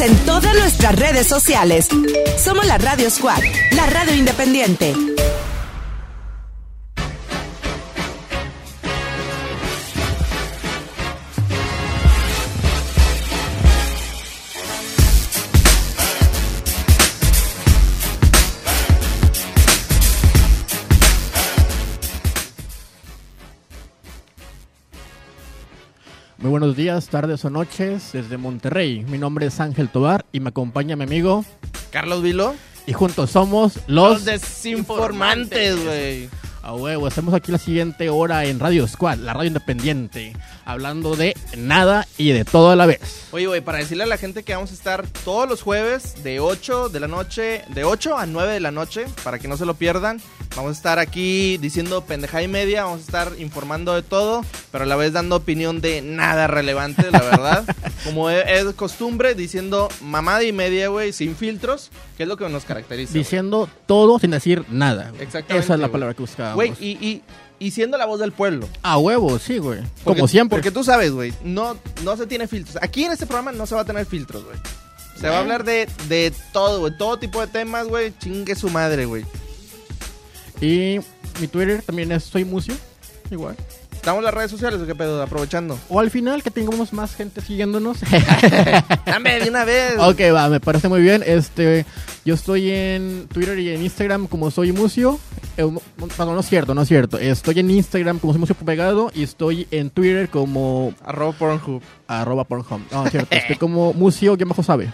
En todas nuestras redes sociales. Somos la Radio Squad, la radio independiente. Buenos días, tardes o noches desde Monterrey. Mi nombre es Ángel Tobar y me acompaña mi amigo Carlos Vilo. y juntos somos los, Los desinformantes, güey. A huevo, estamos aquí la siguiente hora en Radio Squad, la radio independiente, hablando de nada y de todo a la vez. Oye, güey, para decirle a la gente que vamos a estar todos los jueves de 8 de la noche, de 8 a 9 de la noche, para que no se lo pierdan. Vamos a estar aquí diciendo pendeja y media, vamos a estar informando de todo, pero a la vez dando opinión de nada relevante, la verdad. Como es costumbre, diciendo mamada y media, güey, sin filtros, que es lo que nos caracteriza. Diciendo todo sin decir nada. Exactamente, Esa es la palabra que buscábamos. Güey, y, y, y siendo la voz del pueblo. A huevo, sí, güey. Porque- Como siempre. Porque tú sabes, güey, no, no se tiene filtros. Aquí en este programa no se va a tener filtros, güey. Se va a hablar de, de todo, güey. Todo tipo de temas, güey. Chingue su madre, güey. Y mi Twitter también es Soy Mucio, igual. ¿Estamos en las redes sociales o qué pedo? Aprovechando. O al final que tengamos más gente siguiéndonos. Dame de una vez. ok, va, me parece muy bien. Este, yo estoy en Twitter y en Instagram como Soy Mucio. Eh, no, no, es cierto, no es cierto. Estoy en Instagram como Soy Mucio Pegado y estoy en Twitter como Arroba Pornhub. arroba Pornhub. No, es cierto. Estoy como Mucio-sabe.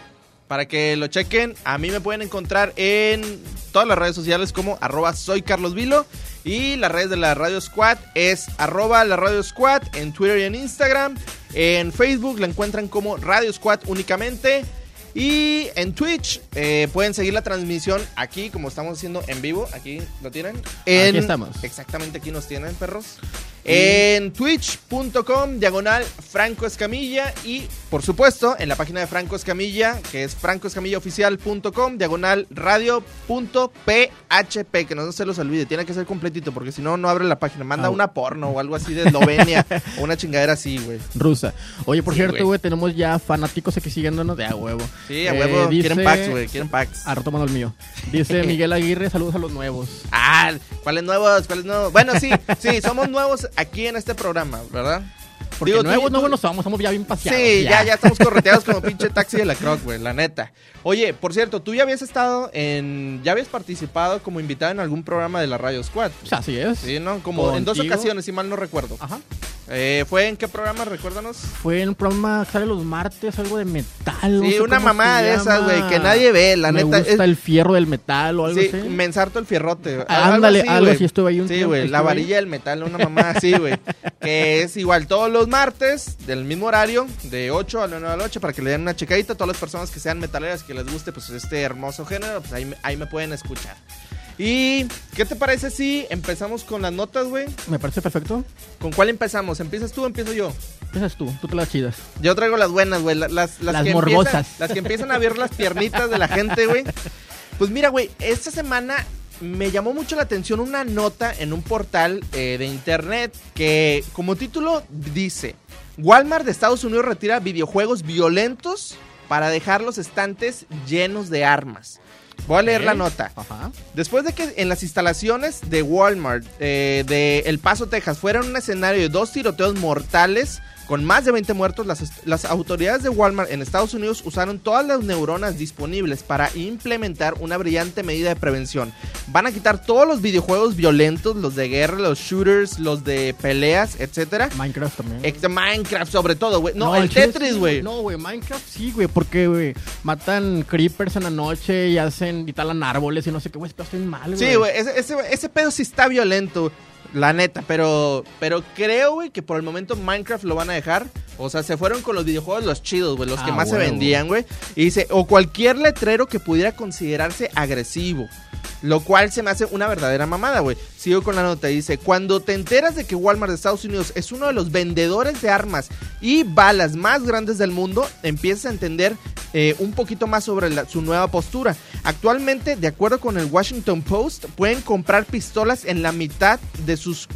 Para que lo chequen, a mí me pueden encontrar en todas las redes sociales como arroba soy Carlos Vilo. Y las redes de la Radio Squad es arroba la Radio Squad en Twitter y en Instagram. En Facebook la encuentran como Radio Squad únicamente. Y en Twitch eh, pueden seguir la transmisión aquí, como estamos haciendo en vivo. Aquí lo tienen. En- Aquí estamos. Exactamente aquí nos tienen, perros. En twitch.com, diagonal Franco Escamilla. Y por supuesto, en la página de Franco Escamilla, que es francoescamillaoficial.com, diagonal radio.php. Que no se los olvide, tiene que ser completito, porque si no, no abre la página. Manda Ah. una porno o algo así de Eslovenia, o una chingadera así, güey. Rusa. Oye, por Sí, cierto, güey. tenemos ya fanáticos aquí siguiéndonos de a huevo. Sí, a Eh, huevo, dice- quieren packs, güey, quieren packs. Ah, retomando el mío. Dice Miguel Aguirre, saludos a los nuevos. Ah, ¿cuáles nuevos? ¿Cuáles nuevos? Bueno, sí, sí, somos nuevos aquí en este programa, ¿verdad? Porque Digo, nuevos, tú- no somos, somos ya bien paseados. Sí, ya, ya estamos correteados como pinche taxi de la Croc, güey, la neta. Oye, por cierto, tú ya habías estado en. Ya habías participado como invitado en algún programa de la Radio Squad. O sea, así es. Sí, ¿no? Como en dos ocasiones, si mal no recuerdo. Ajá. Eh, ¿Fue en qué programa? Recuérdanos. Fue en un programa que sale los martes, algo de metal. no Sí, sé una se de esas, güey, que nadie ve, la Me neta. gusta es- el fierro del metal o algo sí, así. me ensarto el fierrote. Ah, ándale, algo güey. así, estuve ahí un Sí, güey, la ahí. varilla del metal, una mamá así, güey. que es igual todos los martes, del mismo horario, de 8 a 9 de la noche, para que le den una checadita. Todas las personas que sean metaleras, que les guste pues este hermoso género, pues ahí, me- ahí me pueden escuchar. ¿Y qué te parece si empezamos con las notas, güey? Me parece perfecto. ¿Con cuál empezamos? ¿Empiezas tú o empiezo yo? Empiezas tú, tú te las chidas. Yo traigo las buenas, güey. la- Las, las, Las que morbosas. Empiezan, las que empiezan a ver las piernitas de la gente, güey. Pues mira, güey, esta semana me llamó mucho la atención una nota en un portal eh, de internet que como título dice, Walmart de Estados Unidos retira videojuegos violentos para dejar los estantes llenos de armas. Voy a leer la nota. Ajá. Después de que en las instalaciones de Walmart eh, de El Paso, Texas, fueran un escenario de dos tiroteos mortales con más de 20 muertos, las, las autoridades de Walmart en Estados Unidos usaron todas las neuronas disponibles para implementar una brillante medida de prevención. Van a quitar todos los videojuegos violentos, los de guerra, los shooters, los de peleas, etcétera. Minecraft también. Ex- Minecraft sobre todo, güey. No, el chile Tetris, güey. No, güey, Minecraft sí, güey, porque, güey, matan creepers en la noche y hacen, y talan árboles y no sé qué, güey, pero estoy mal, güey. Sí, güey, ese, ese, ese pedo sí está violento, la neta, pero, pero creo, güey, que por el momento Minecraft lo van a dejar. O sea, se fueron con los videojuegos los chidos, güey, los que Ah, más se vendían, güey. Y dice, o cualquier letrero que pudiera considerarse agresivo. Lo cual se me hace una verdadera mamada, güey. Sigo con la nota. Dice, cuando te enteras de que Walmart de Estados Unidos es uno de los vendedores de armas y balas más grandes del mundo, empiezas a entender eh, un poquito más sobre su nueva postura. Actualmente, de acuerdo con el Washington Post, pueden comprar pistolas en la mitad de sus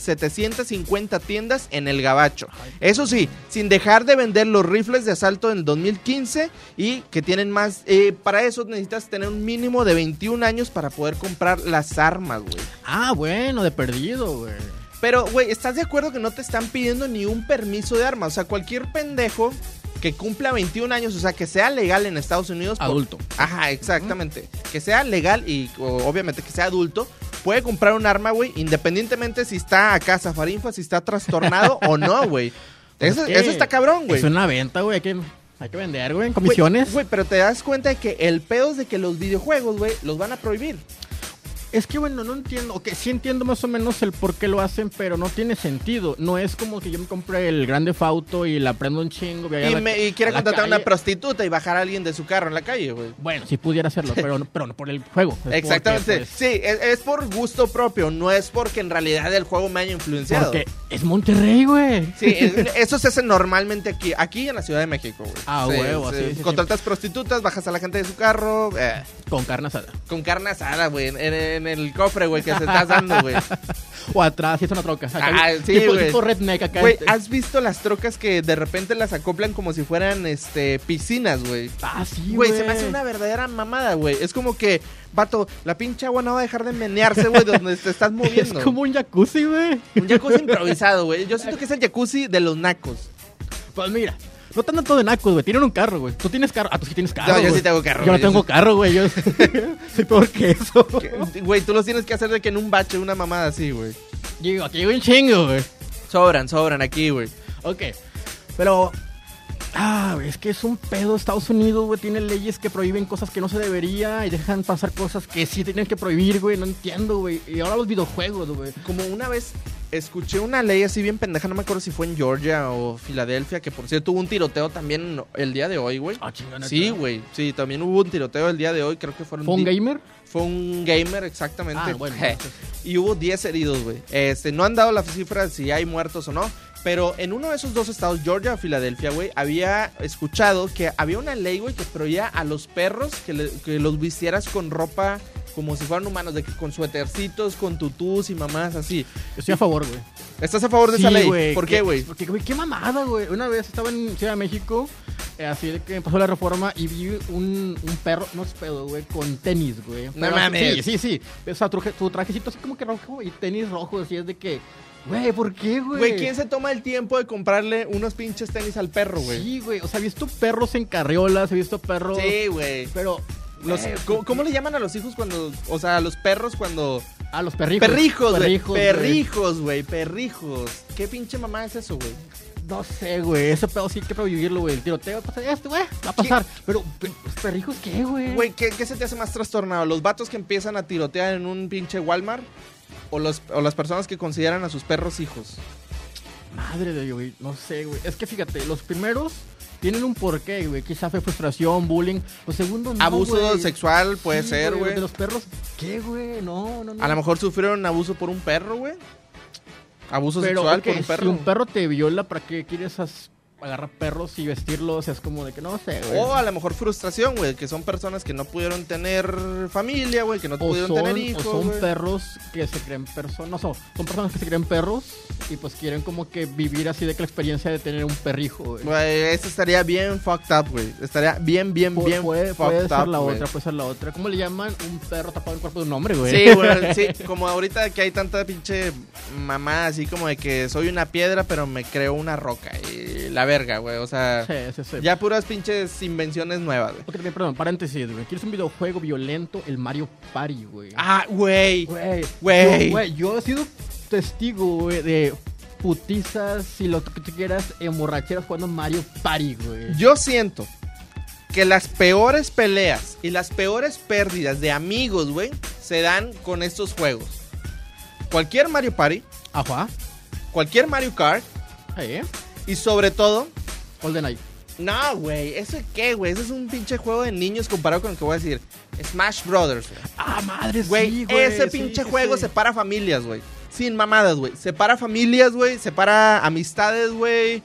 4.750 tiendas en el Gabacho. Eso sí, sin dejar de vender los rifles de asalto en 2015 y que tienen más... eh, para eso necesitas tener un mínimo de 21 años para poder comprar las armas, güey. Ah, bueno, de perdido, güey. Pero, güey, ¿estás de acuerdo que no te están pidiendo ni un permiso de arma? O sea, cualquier pendejo que cumpla 21 años, o sea, que sea legal en Estados Unidos. por- Adulto. Ajá, exactamente. Que sea legal y o, obviamente que sea adulto, puede comprar un arma, güey, independientemente si está acá Zafarinfa, si está trastornado o no, güey. Eso, es que eso está cabrón, güey. Es una venta, güey. Hay que, hay que vender, güey, en Güey, comisiones. Güey, pero te das cuenta de que el pedo es de que los videojuegos, güey, los van a prohibir. Es que, bueno, no entiendo. Ok, sí entiendo más o menos el por qué lo hacen, pero no tiene sentido. No es como que yo me compre el grande Fauto y la prendo un chingo. a Y, la- me, y quiere a la contratar a una prostituta y bajar a alguien de su carro en la calle, güey. Bueno, sí pudiera hacerlo, pero no, pero no por el juego. Porque, Exactamente. pues, Sí, es, es por gusto propio, no es porque en realidad el juego me haya influenciado. porque es Monterrey, güey. Sí, es- eso se hace normalmente aquí, aquí en la Ciudad de México, güey. Ah, Sí, huevo, sí. Contratas prostitutas, bajas a la gente de su carro, eh, Con carne asada. con carne asada, güey, en, en el cofre, güey, que se estás dando, güey. O atrás, si es una troca. Acá, Ah, sí, tipo, güey. tipo redneck acá. Güey, este. ¿has visto las trocas que de repente las acoplan como si fueran, este, piscinas, güey? Ah, sí, Güey, se me hace una verdadera mamada, güey. Es como que, vato, la pinche agua no va a dejar de menearse, güey, donde te estás Es moviendo. como un jacuzzi, güey. Un jacuzzi improvisado, güey. Yo siento que es el jacuzzi de los nacos. Pues mira, no te andan todo de nacos, güey. Tienen un carro, güey. Tú tienes carro. Ah, tú sí tienes carro. No, yo güey. sí tengo carro, Yo no yo tengo sí. carro, güey. Yo soy peor que eso. Güey, tú los tienes que hacer de que en un bache, una mamada así, güey. Digo, aquí hay un chingo, güey. Sobran, sobran aquí, güey. Ok. Pero. Ah, es que es un pedo. Estados Unidos, güey, tiene leyes que prohíben cosas que no se debería y dejan pasar cosas que sí tienen que prohibir, güey. No entiendo, güey. Y ahora los videojuegos, güey. Como una vez escuché una ley así bien pendeja, no me acuerdo si fue en Georgia o Filadelfia, que por cierto hubo un tiroteo también el día de hoy, güey. Ah, chingada. Sí, güey. Sí, también hubo un tiroteo el día de hoy, creo que fueron ¿Fue un gamer? Fue un gamer, exactamente. Ah, bueno. Y hubo 10 heridos, güey. Este, no han dado la cifra de si hay muertos o no. Pero en uno de esos dos estados, Georgia o Filadelfia, güey, había escuchado que había una ley, güey, que prohibía a los perros que, le- que los vistieras con ropa como si fueran humanos, de que con suétercitos, con tutús y mamás así. Estoy a favor, güey. ¿Estás a favor de Sí, esa ley? güey, ¿Por qué, güey? Porque, güey, qué mamada, güey. Una vez estaba en Ciudad de México, eh, así de que pasó la reforma y vi un, un perro, no es pedo, güey, con tenis, güey. No así- mames. Sí, sí, sí. O sea, truje- su trajecito así como que rojo y tenis rojos. Y es de que, güey, ¿por qué, güey? Güey, ¿quién se toma el tiempo de comprarle unos pinches tenis al perro, güey? Sí, güey. O sea, he visto perros en carriolas, he visto perros. Sí, güey. Pero. Los- güey, ¿cómo, le llaman a los hijos cuando, o sea, a los perros cuando... A los perrijos. Perrijos, güey. Perrijos, güey. Perrijos, güey, perrijos. ¿Qué pinche mamá es eso, güey? No sé, güey. Ese pedo sí hay que prohibirlo, güey. El tiroteo va a pasar. Este, güey, va a pasar. Pero, pe- ¿los perrijos qué, güey? Güey, ¿qué, qué se te hace más trastornado? ¿Los vatos que empiezan a tirotear en un pinche Walmart? ¿O, los, o las personas que consideran a sus perros hijos? Madre de Dios, güey, no sé, güey. Es que fíjate, los primeros tienen un porqué, güey. Quizá fue frustración, bullying. Los segundos no, Abuso güey. sexual puede Sí, ser, güey. De los perros, ¿qué, güey? No, no, no. A lo mejor sufrieron abuso por un perro, güey. Abuso Pero, sexual por un perro. si un perro te viola, ¿para qué quieres as- agarrar perros y vestirlos? Es como de que no sé, güey. O a lo mejor frustración, güey, que son personas que no pudieron tener familia, güey, que no O pudieron son, tener o hijos. son güey. perros que se creen personas, no, son, son personas que se creen perros y pues quieren como que vivir así de que la experiencia de tener un perrijo, güey. Güey, eso estaría bien fucked up, güey. Estaría bien, bien, Pu- bien puede, fucked puede ser up, la güey. otra, puede ser la otra. ¿Cómo le llaman? Un perro tapado en el cuerpo de un hombre, güey. Sí, güey, sí, como ahorita que hay tanta pinche mamá así como de que soy una piedra pero me creo una roca y la verga, güey, o sea, Sí, sí, sí. ya puras pinches invenciones nuevas, güey. Ok, también, perdón, paréntesis, güey. ¿Quieres un videojuego violento? El Mario Party, güey. Ah, güey. Güey. güey. Yo, yo he sido testigo, güey, de putizas, si lo que tú quieras, emborracheras jugando Mario Party, güey. Yo siento que las peores peleas y las peores pérdidas de amigos, güey, se dan con estos juegos. Cualquier Mario Party, Ajá. cualquier Mario Kart ¿Eh? Y sobre todo GoldenEye. No, güey, ¿eso qué, güey? Eso es un pinche juego de niños comparado con lo que voy a decir. Smash Brothers, güey. Ah, madre, Güey, sí, ese sí, pinche sí, juego sí. separa familias, güey. Sin mamadas, güey. Separa familias, güey. Separa amistades, güey.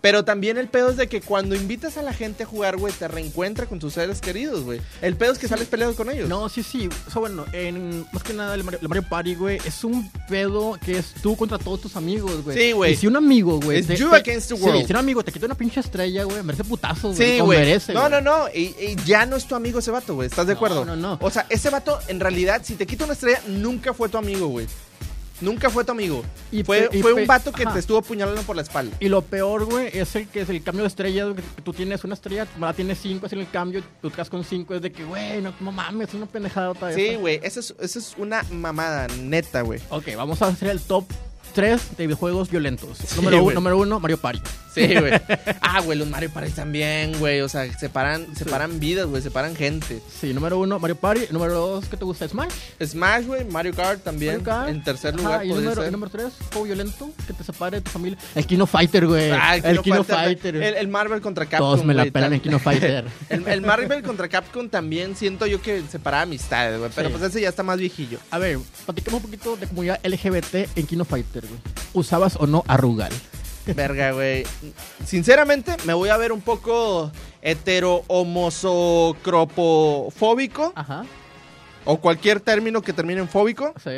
Pero también el pedo es de que cuando invitas a la gente a jugar, güey, te reencuentra con tus seres queridos, güey. El pedo es que sales peleado con ellos. No, sí, sí. O sea, bueno, en, más que nada, el Mario, el Mario Party, güey, es un pedo que es tú contra todos tus amigos, güey. Sí, güey. Y si un amigo, güey. Es you te- against the world. Sí, si un amigo te quita una pinche estrella, güey, merece putazos, güey. Sí, güey. No, no, no. Y, y ya no es tu amigo ese vato, güey. ¿Estás de No, acuerdo? no, no. O sea, ese vato, en realidad, si te quita una estrella, nunca fue tu amigo, güey. Nunca fue tu amigo. Y fue y fue un vato que ajá. te estuvo apuñalando por la espalda. Y lo peor, güey, es el que es el cambio de estrella. que tú tienes una estrella, tu mamá tiene cinco, es el cambio, tú te con cinco. Es de que, güey, no, no mames, es una pendejada otra vez. Sí, güey. Eso es, es una mamada, neta, güey. Ok, vamos a hacer el top 3 de videojuegos violentos. Sí, número, uno, número uno, Mario Party. Sí, güey. Ah, güey, los Mario Party también, güey. O sea, separan, separan vidas, güey. Separan gente. Sí, número uno, Mario Party. Número dos, ¿qué te gusta? Smash. Smash, güey. Mario Kart también. Mario Kart. En tercer Ajá, lugar y número, ser. y número tres, juego violento que te separe de tu familia. El Kino Fighter, güey. Ah, el Kino Fighter. El, el Marvel contra Capcom. Todos me la güey, pelan en Kino Fighter. el, el Marvel contra Capcom también siento yo que separaba amistades, güey. Pero Sí. pues ese ya está más viejillo. A ver, platicamos un poquito de comunidad LGBT en Kino Fighter, güey. ¿Usabas o no a Rugal? Verga, güey. Sinceramente, me voy a ver un poco hetero homosocropofóbico Ajá. o cualquier término que termine en fóbico. Sí.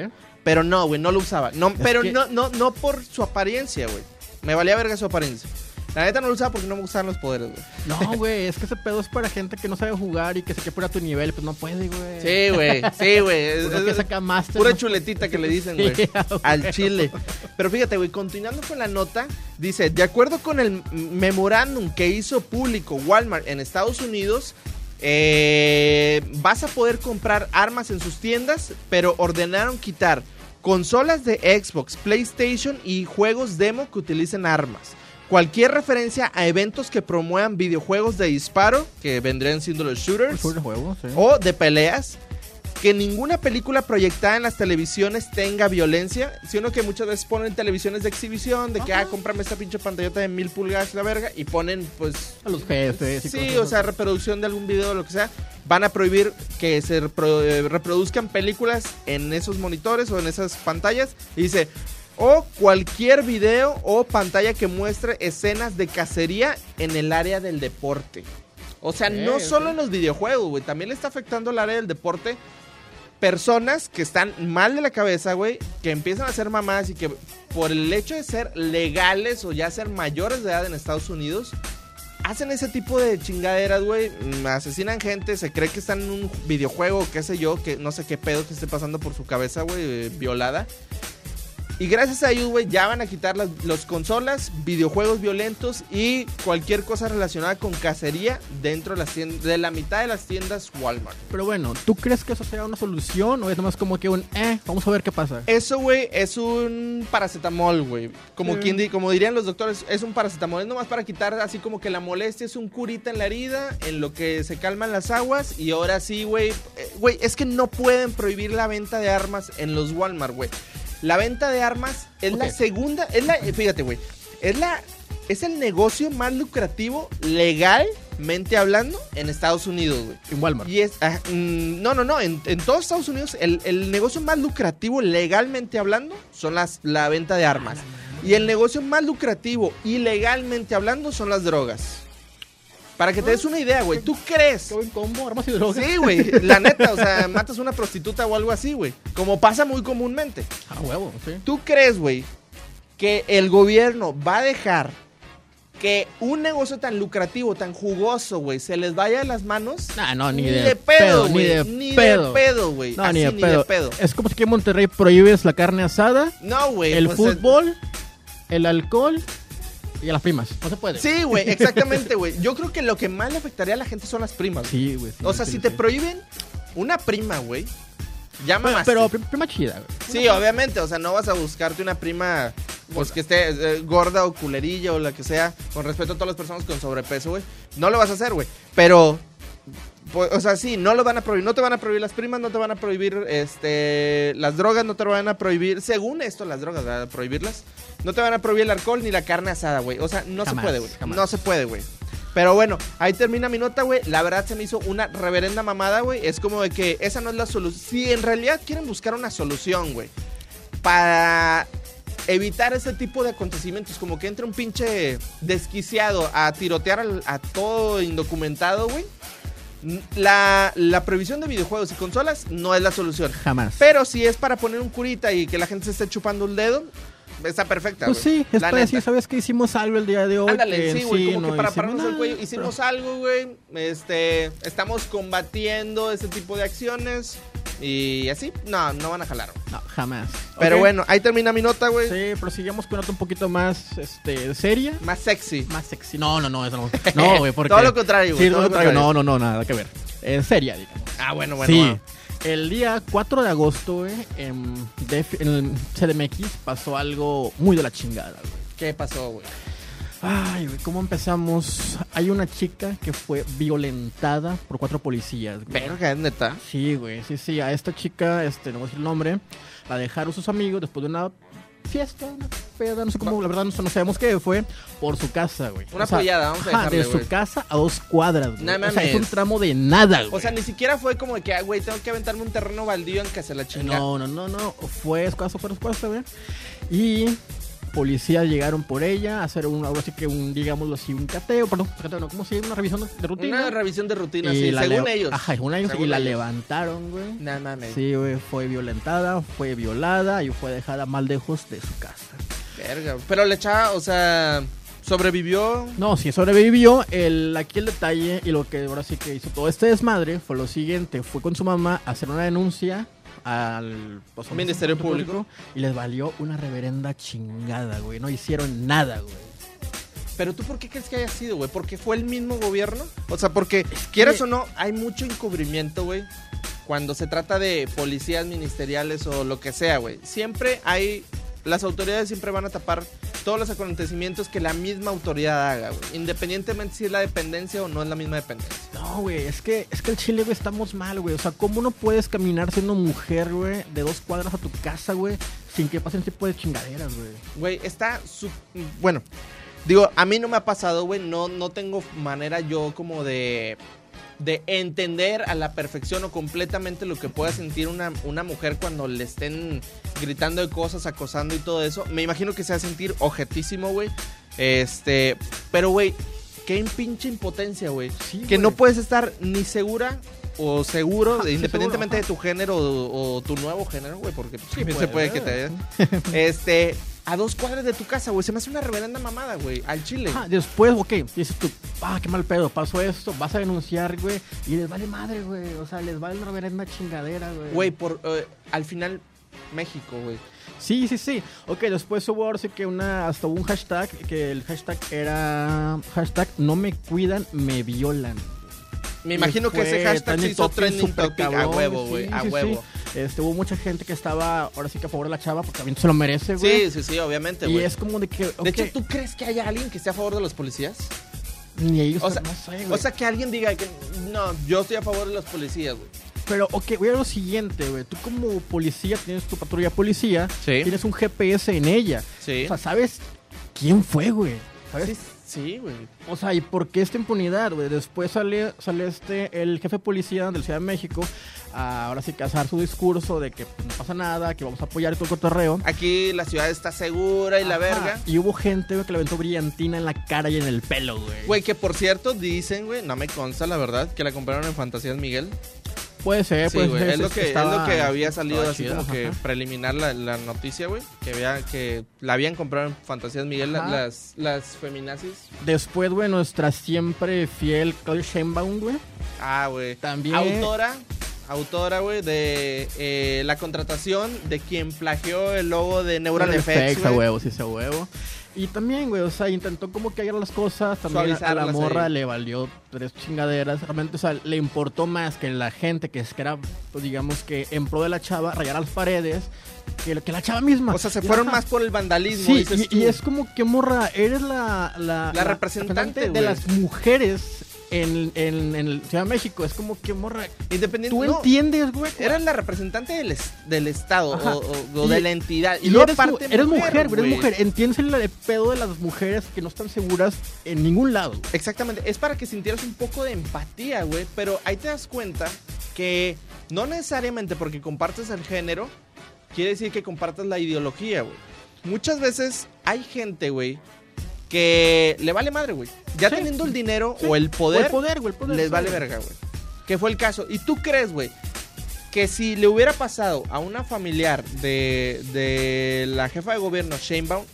Pero no, güey, no lo usaba. No, pero que- no, no, no por su apariencia, güey. Me valía verga su apariencia. La neta no lo usaba porque no me gustaban los poderes, güey. No, güey, es que ese pedo es para gente que no sabe jugar y que se poner a tu nivel, pues no puede, güey. Sí, güey, sí, güey. Es- Uno que saca Master. Pura chuletita que le dicen, güey. Sí, güey. al chile. Pero fíjate, güey, continuando con la nota, dice, de acuerdo con el memorándum que hizo público Walmart en Estados Unidos, eh, vas a poder comprar armas en sus tiendas, pero ordenaron quitar consolas de Xbox, PlayStation y juegos demo que utilicen armas. Cualquier referencia a eventos que promuevan videojuegos de disparo, que vendrían siendo los shooters, Juego sí. o de peleas. Que ninguna película proyectada en las televisiones tenga violencia, sino que muchas veces ponen televisiones de exhibición, de que, Ajá. ah, cómprame esta pinche pantallota de mil pulgadas la verga, y ponen, pues, A los jefes. y sí, cosas o sea, reproducción de algún video o lo que sea. Van a prohibir que se eh, reproduzcan películas en esos monitores o en esas pantallas. Y dice, o cualquier video o pantalla que muestre escenas de cacería en el área del deporte. O sea, no solo en los videojuegos, güey, también le está afectando el área del deporte. Personas que están mal de la cabeza, güey, que empiezan a hacer mamás y que por el hecho de ser legales o ya ser mayores de edad en Estados Unidos, hacen ese tipo de chingaderas, güey. mm, Asesinan gente, se cree que están en un videojuego, qué sé yo, que no sé qué pedo que esté pasando por su cabeza, güey, eh, violada. Y gracias a ellos, güey, ya van a quitar las los consolas, videojuegos violentos y cualquier cosa relacionada con cacería dentro de, las tiendas, de la mitad de las tiendas Walmart. Pero bueno, ¿tú crees que eso sea una solución o es nomás como que un, eh, vamos a ver qué pasa? Eso, güey, es un paracetamol, güey. Como, Sí. quien di- como dirían los doctores, es un paracetamol. Es nomás para quitar así como que la molestia, es un curita en la herida, en lo que se calman las aguas. Y ahora sí, güey. eh, Güey, es que no pueden prohibir la venta de armas en los Walmart, güey. La venta de armas es la segunda, es la, fíjate, güey, es la, es el negocio más lucrativo legalmente hablando en Estados Unidos, güey. En Walmart. Y es, ah, mm, no, no, no, en, en todos Estados Unidos el, el negocio más lucrativo legalmente hablando son las, la venta de armas. Y el negocio más lucrativo ilegalmente hablando son las drogas. Para que te des una idea, güey, ¿tú crees? Qué buen combo, armas y drogas. Sí, güey, la neta, o sea, matas a una prostituta o algo así, güey. Como pasa muy comúnmente. Ah, huevo, sí. ¿Tú crees, güey, que el gobierno va a dejar que un negocio tan lucrativo, tan jugoso, güey, se les vaya de las manos? Nah, no, ni, Ni de, de pedo, ni güey. de Ni pedo. de pedo, güey. No, ni de pedo. pedo. Es como si aquí en Monterrey prohíbes la carne asada, No, güey. el pues, fútbol, el alcohol y a las primas. No se puede. Sí, güey, exactamente, güey. Yo creo que lo que más le afectaría a la gente son las primas. güey. Sí, güey. sí, o sea, sí, si sí. te prohíben una prima, güey, llama Pero, más. pero pri- prima chida, güey. Sí, obviamente, o sea, no vas a buscarte una prima pues que esté eh, gorda o culerilla o la que sea, con respeto a todas las personas con sobrepeso, güey. No lo vas a hacer, güey. Pero pues, o sea, sí, no lo van a prohibir, no te van a prohibir las primas, no te van a prohibir este las drogas, no te van a prohibir, según esto las drogas, van a prohibirlas. No te van a prohibir el alcohol ni la carne asada, güey. O sea, no Jamás, se puede, güey. No se puede, güey. Pero bueno, ahí termina mi nota, güey. La verdad se me hizo una reverenda mamada, güey. Es como de que esa no es la solución. Si en realidad quieren buscar una solución, güey, para evitar ese tipo de acontecimientos, como que entre un pinche desquiciado a tirotear a todo indocumentado, güey. La, la prohibición de videojuegos y consolas no es la solución. Jamás. Pero si es para poner un curita y que la gente se esté chupando un dedo, está perfecta. Pues sí, es La para decir. ¿sabes qué? Hicimos algo el día de hoy. Ándale, que sí, güey, como no que para pararnos el cuello. Hicimos algo, güey. Este, estamos combatiendo ese tipo de acciones. Y así, no, no van a jalar. güey. No, jamás. Pero Ok. bueno, ahí termina mi nota, güey. Sí, prosigamos con otra un poquito más este, seria. Más sexy. Más sexy. No, no, no, eso no. No, güey, porque. Todo lo contrario, güey, Sí, todo lo contrario. contrario. No, no, no, nada que ver. Eh, seria, digamos. Ah, bueno, bueno. sí. bueno. El día 4 de agosto, güey, en, DF en CDMX pasó algo muy de la chingada, güey. ¿Qué pasó, güey? Ay, güey, ¿cómo empezamos? Hay una chica que fue violentada por cuatro policías, güey. Verga, ¿es neta? Sí, güey, sí, sí. A esta chica, este, no voy a decir el nombre, la dejaron sus amigos después de una fiesta, una peda, no sé cómo, la verdad no, no sabemos qué fue, por su casa, güey. Una pollada, vamos a ajá, dejarle, de su güey. casa a dos cuadras, güey. No o sea, es un tramo de nada, güey. O sea, ni siquiera fue como de que, ah, güey, tengo que aventarme un terreno baldío en que se la chinga. No, no, no, no. Fue escuadra, fue escuadra, güey. Y policías llegaron por ella a hacer un, ahora sí que un, digámoslo así, un cateo, perdón, cateo, no, ¿cómo se llama? Una revisión de rutina. Una revisión de rutina, sí, según le- ellos. Ajá, según ellos. Según y la ellos. levantaron, güey. No mames. Sí, güey, fue violentada, fue violada y fue dejada mal lejos de su casa. Verga. Pero la chava, o sea, sobrevivió. No, sí sobrevivió. El, aquí el detalle y lo que ahora sí que hizo todo este desmadre fue lo siguiente. Fue con su mamá a hacer una denuncia al pues, al Ministerio Público. y les valió una reverenda chingada, güey. No hicieron nada, güey. Pero tú, ¿por qué crees que haya sido, güey? ¿Porque fue el mismo gobierno? O sea, porque, quieras o no, hay mucho encubrimiento, güey. Cuando se trata de policías ministeriales o lo que sea, güey. Siempre hay. Las autoridades siempre van a tapar todos los acontecimientos que la misma autoridad haga, güey. Independientemente si es la dependencia o no es la misma dependencia. No, güey, es que, es que el chile, güey, estamos mal, güey. O sea, ¿cómo no puedes caminar siendo mujer, güey, de dos cuadras a tu casa, güey, sin que pasen tipo de chingaderas, güey? Güey, está su... Bueno, digo, a mí no me ha pasado, güey. No, no tengo manera yo como de... De entender a la perfección o completamente lo que pueda sentir una, una mujer cuando le estén gritando de cosas, acosando y todo eso. Me imagino que se va a sentir objetísimo, güey. Este, pero, güey, qué pinche impotencia, güey. Sí, que no puedes estar ni segura o seguro, Ajá, sí, independientemente seguro, de tu género o, o tu nuevo género, güey, porque Sí también se puede, que te Este, a dos cuadras de tu casa, güey. Se me hace una reverenda mamada, güey. Al chile. Ajá, después, ok, dices tú, ah, qué mal pedo, pasó esto, vas a denunciar, güey, y les vale madre, güey. O sea, les vale una reverenda chingadera, güey. Güey, por eh, al final, México, güey. Sí, sí, sí. Ok, después hubo ahora sí que una, hasta hubo un hashtag, que el hashtag era, hashtag no me cuidan, me violan. Me imagino que ese hashtag se hizo trending topic a huevo, sí, güey. A sí, sí. huevo. Este, hubo mucha gente que estaba ahora sí que a favor de la chava porque también se lo merece, güey. Sí, sí, sí, obviamente, y güey. es como de que, De hecho, ¿tú crees que haya alguien que esté a favor de los policías? ni ellos, o sea, no sé, güey. O sea, que alguien diga que no, yo estoy a favor de los policías, güey. Pero, ok, voy a lo siguiente, güey. Tú como policía tienes tu patrulla policía, Sí. tienes un GPS en ella. Sí. O sea, ¿sabes quién fue, güey? ¿Sabes? Sí, sí, güey. O sea, ¿y por qué esta impunidad, güey? Después sale, sale este, el jefe de policía de la Ciudad de México, a ahora sí que hacer su discurso de que pues, no pasa nada, que vamos a apoyar todo el cotorreo. Aquí la ciudad está segura y la Ajá. verga. Y hubo gente, güey, que le aventó brillantina en la cara y en el pelo, güey. Güey, que por cierto dicen, güey, no me consta la verdad, que la compraron en Fantasías Miguel. Puede ser, Sí, puede ser. Es lo es que, es estaba- lo que había salido así chido, como que ajá. preliminar la, la noticia, güey. Que había, que la habían comprado en Fantasías Miguel la- las, las feminazis. Después, güey, nuestra siempre fiel Claudia Sheinbaum, güey. Ah, güey. También. Autora, autora, güey, de eh, la contratación de quien plagió el logo de Neural Effects, a huevo, sí, a huevo. Y también, güey, o sea, intentó como que hallar las cosas. También a la morra ahí. le valió tres chingaderas. Realmente, o sea, le importó más que la gente que, es- que era, pues, digamos que en pro de la chava, rayar las paredes, que, que la chava misma. O sea, se fueron ajá, más por el vandalismo. Sí, y, es como que, morra, eres la... La, La representante, de las mujeres en, en, en Ciudad de México. Es como que, morra, Independiente. tú no, entiendes, güey. Eres la representante del, es- del Estado o, o- de Y- la entidad. Y luego eres, aparte eres mujer, güey, eres mujer. Entiendes el pedo de las mujeres que no están seguras en ningún lado. Exactamente, es para que sintieras un poco de empatía, güey, pero ahí te das cuenta que no necesariamente porque compartes el género quiere decir que compartas la ideología, güey. Muchas veces hay gente, güey, que le vale madre, güey. Ya Sí. teniendo el dinero Sí. o el poder, O el poder, güey, el poder. les sí. vale verga, güey. Que fue el caso. ¿Y tú crees, güey, que si le hubiera pasado a una familiar de, de la jefa de gobierno, Sheinbaum,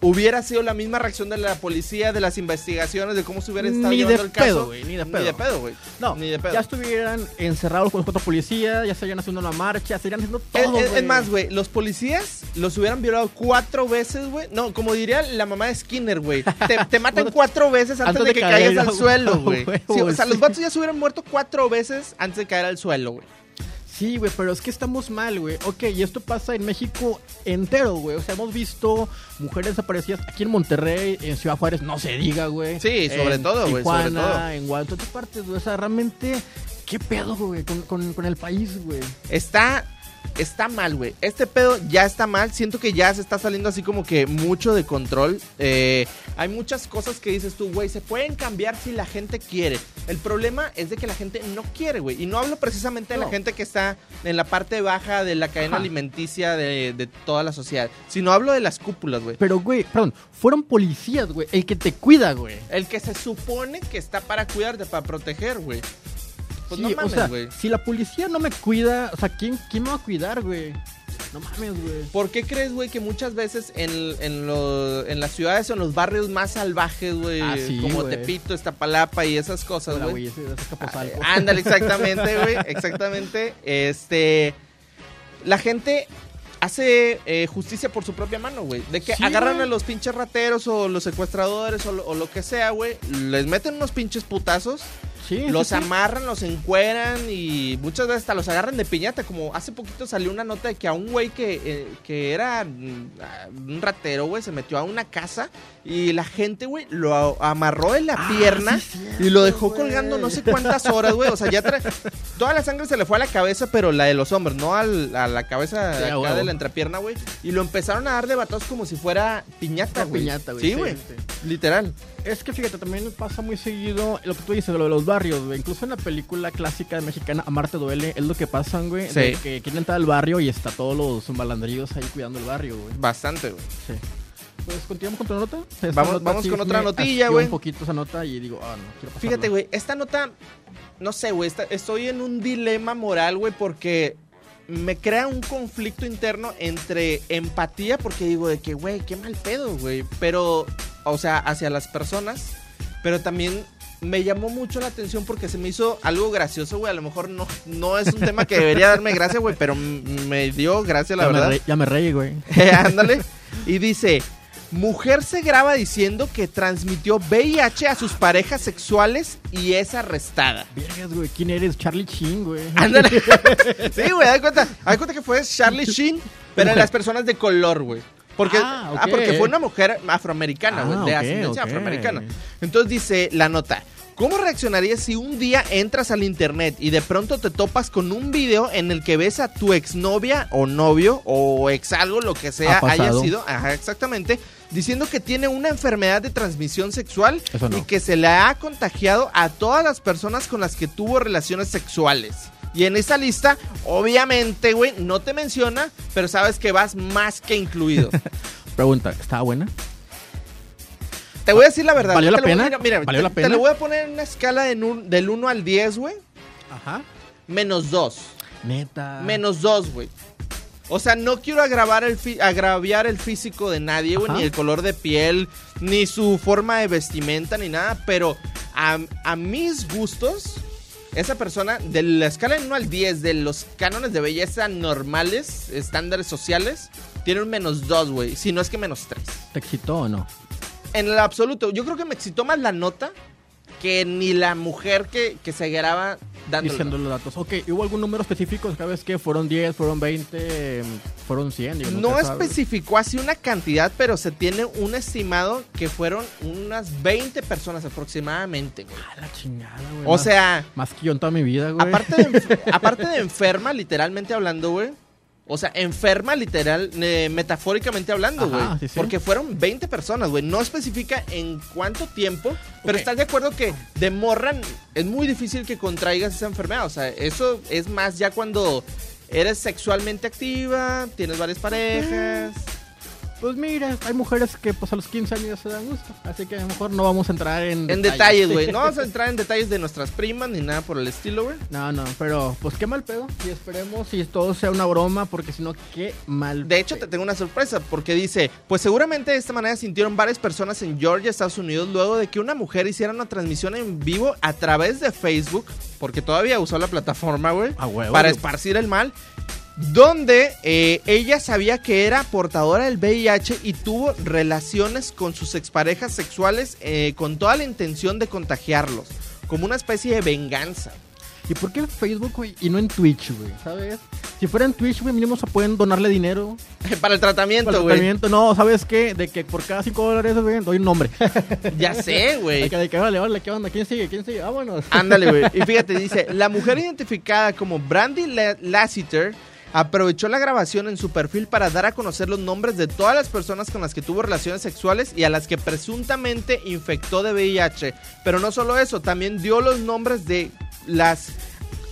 hubiera sido la misma reacción de la policía, de las investigaciones, de cómo se hubiera estado Ni llevando de el caso? pedo, güey, ni de pedo. Ni de pedo, güey. No, Ni de pedo. ya estuvieran encerrados con los cuatro policías, ya estarían haciendo una marcha, estarían haciendo todo, es- más, güey, los policías los hubieran violado cuatro veces, güey. No, como diría la mamá de Skinner, güey. Te, te matan Bueno, cuatro veces antes, antes de de que caer, caigas al suelo, güey. Sí, o sea, los vatos ya se hubieran muerto cuatro veces antes de caer al suelo, güey. Sí, güey, pero es que estamos mal, güey. Ok, y esto pasa en México entero, güey. O sea, hemos visto mujeres desaparecidas aquí en Monterrey, en Ciudad Juárez, no se diga, güey. Sí, sobre En todo, güey, sobre todo. en Guadalajara, en todas partes, güey. O sea, realmente, ¿qué pedo, güey, con, con, con el país, güey? Está, está mal, güey. Este pedo ya está mal. Siento que ya se está saliendo así como que mucho de control. Eh, hay muchas cosas que dices tú, güey, se pueden cambiar si la gente quiere. El problema es de que la gente no quiere, güey. Y no hablo precisamente de la gente que está en la parte baja de la cadena Ajá. alimenticia de, de toda la sociedad, sino hablo de las cúpulas, güey. Pero, güey, perdón, fueron policías, güey. El que te cuida, güey. El que se supone que está para cuidarte, para proteger, güey. Pues Sí, no o mames, sea, güey. si la policía no me cuida, o sea, ¿quién, quién me va a cuidar, güey? No mames, güey. ¿Por qué crees, güey, que muchas veces en, en, lo- en las ciudades o en los barrios más salvajes, güey, Ah, sí, como güey. Tepito, Estapalapa y esas cosas, güey? es. Ah, Ándale, exactamente, güey, exactamente. Este, la gente hace eh, justicia por su propia mano, güey. De que Sí, agarran güey. a los pinches rateros o los secuestradores o lo, o lo que sea, güey, les meten unos pinches putazos Sí, los sí. amarran, los encueran y muchas veces hasta los agarran de piñata. Como hace poquito salió una nota de que a un güey que, eh, que era mm, un ratero, güey, se metió a una casa y la gente, güey, lo amarró en la Ah, pierna y lo dejó colgando no sé cuántas horas, güey. O sea, ya tra- toda la sangre se le fue a la cabeza, pero la de los hombres, no al- a la cabeza Sí, de acá la entrepierna, güey. Y lo empezaron a dar de batazos como si fuera piñata, güey. piñata, güey, Sí, güey. sí. Literal. Es que fíjate, también pasa muy seguido lo que tú dices, lo de los barrios, güey. Incluso en la película clásica mexicana, Amarte Duele, es lo que pasan, güey. de Sí. Que quieren entrar al barrio y está todos los malandrillos ahí cuidando el barrio, güey. Bastante, güey. Sí. Pues continuamos con otra nota. Esta Vamos- nota vamos sí con otra notilla, güey. un poquito esa nota y digo, ah, no, quiero pasarla. Fíjate, güey, esta nota, no sé, güey, estoy en un dilema moral, güey, porque me crea un conflicto interno entre empatía, porque digo de que, güey, qué mal pedo, güey, pero, o sea, hacia las personas, pero también me llamó mucho la atención porque se me hizo algo gracioso, güey, a lo mejor no, no es un tema que debería darme gracia, güey, pero me dio gracia, la ya, me verdad. ya me reí, güey. Ándale. Y dice, mujer se graba diciendo que transmitió VIH a sus parejas sexuales y es arrestada. Vergas, güey, ¿quién eres? Charlie Chin, güey. Ándale. sí, güey, haz cuenta, cuenta que fue Charlie Sheen, pero en las personas de color, güey. Porque, Ah, ah, ok. porque fue una mujer afroamericana, güey, Ah, de ascendencia afroamericana. Entonces dice la nota. ¿Cómo reaccionarías si un día entras al internet y de pronto te topas con un video en el que ves a tu exnovia o novio o ex algo, lo que sea, Ha haya sido, ajá, exactamente, diciendo que tiene una enfermedad de transmisión sexual no. y que se le ha contagiado a todas las personas con las que tuvo relaciones sexuales? Y en esa lista, obviamente, güey, no te menciona, pero sabes que vas más que incluido. Pregunta, ¿estaba buena? Te voy a decir la verdad. ¿Valió la voy- pena? Mira, mira, ¿Valió te, la te lo voy a poner en una escala un- del 1 al 10, güey. Ajá. Menos 2. Neta. Menos 2, güey. O sea, no quiero agravar el agraviar el físico de nadie, güey, ni el color de piel, ni su forma de vestimenta, ni nada, pero a, a mis gustos, esa persona, de la escala del 1 al 10, de los cánones de belleza normales, estándares sociales, tiene un menos 2, güey, si no es que menos 3. ¿Te excitó o no? En el absoluto, yo creo que me excitó más la nota que ni la mujer que, que se graba dándolo. Diciendo los datos. Ok, ¿hubo algún número específico? ¿Sabes qué? ¿Fueron 10, fueron 20, fueron 100? Digo, No especificó así una cantidad, pero se tiene un estimado que fueron unas 20 personas aproximadamente, güey. A la chingada, güey. O más- sea, Más que yo en toda mi vida, güey. aparte de, aparte de enferma, literalmente hablando, güey. O sea, enferma literal, eh, metafóricamente hablando, güey. sí, sí. Porque fueron 20 personas, güey. No especifica en cuánto tiempo, pero estás de acuerdo que de morra es muy difícil que contraigas esa enfermedad. O sea, eso es más ya cuando eres sexualmente activa, tienes varias parejas. Pues mira, hay mujeres que pues a los 15 años se dan gusto. Así que a lo mejor no vamos a entrar en En detalles, güey. No vamos a entrar en detalles de nuestras primas ni nada por el estilo, güey. No, no, pero pues qué mal pedo. Y esperemos si todo sea una broma, porque si no, qué mal De hecho, te tengo una sorpresa, porque dice, pues seguramente de esta manera sintieron varias personas en Georgia, Estados Unidos, luego de que una mujer hiciera una transmisión en vivo a través de Facebook, porque todavía usó la plataforma, güey, para esparcir el mal, donde eh, ella sabía que era portadora del VIH y tuvo relaciones con sus exparejas sexuales eh, con toda la intención de contagiarlos, como una especie de venganza. ¿Y por qué en Facebook, güey? Y no en Twitch, güey, ¿sabes? Si fuera en Twitch, güey, mínimo se pueden donarle dinero. para el tratamiento, para el güey. tratamiento. No, ¿sabes qué? De que por cada 5 dólares, güey, doy un nombre. Ya sé, güey. de que, de que, vale, vale, ¿qué onda? ¿Quién sigue? ¿Quién sigue? Vámonos. Ándale, güey. Y fíjate, dice, la mujer identificada como Brandy La- Lassiter aprovechó la grabación en su perfil para dar a conocer los nombres de todas las personas con las que tuvo relaciones sexuales y a las que presuntamente infectó de VIH. Pero no solo eso, también dio los nombres de las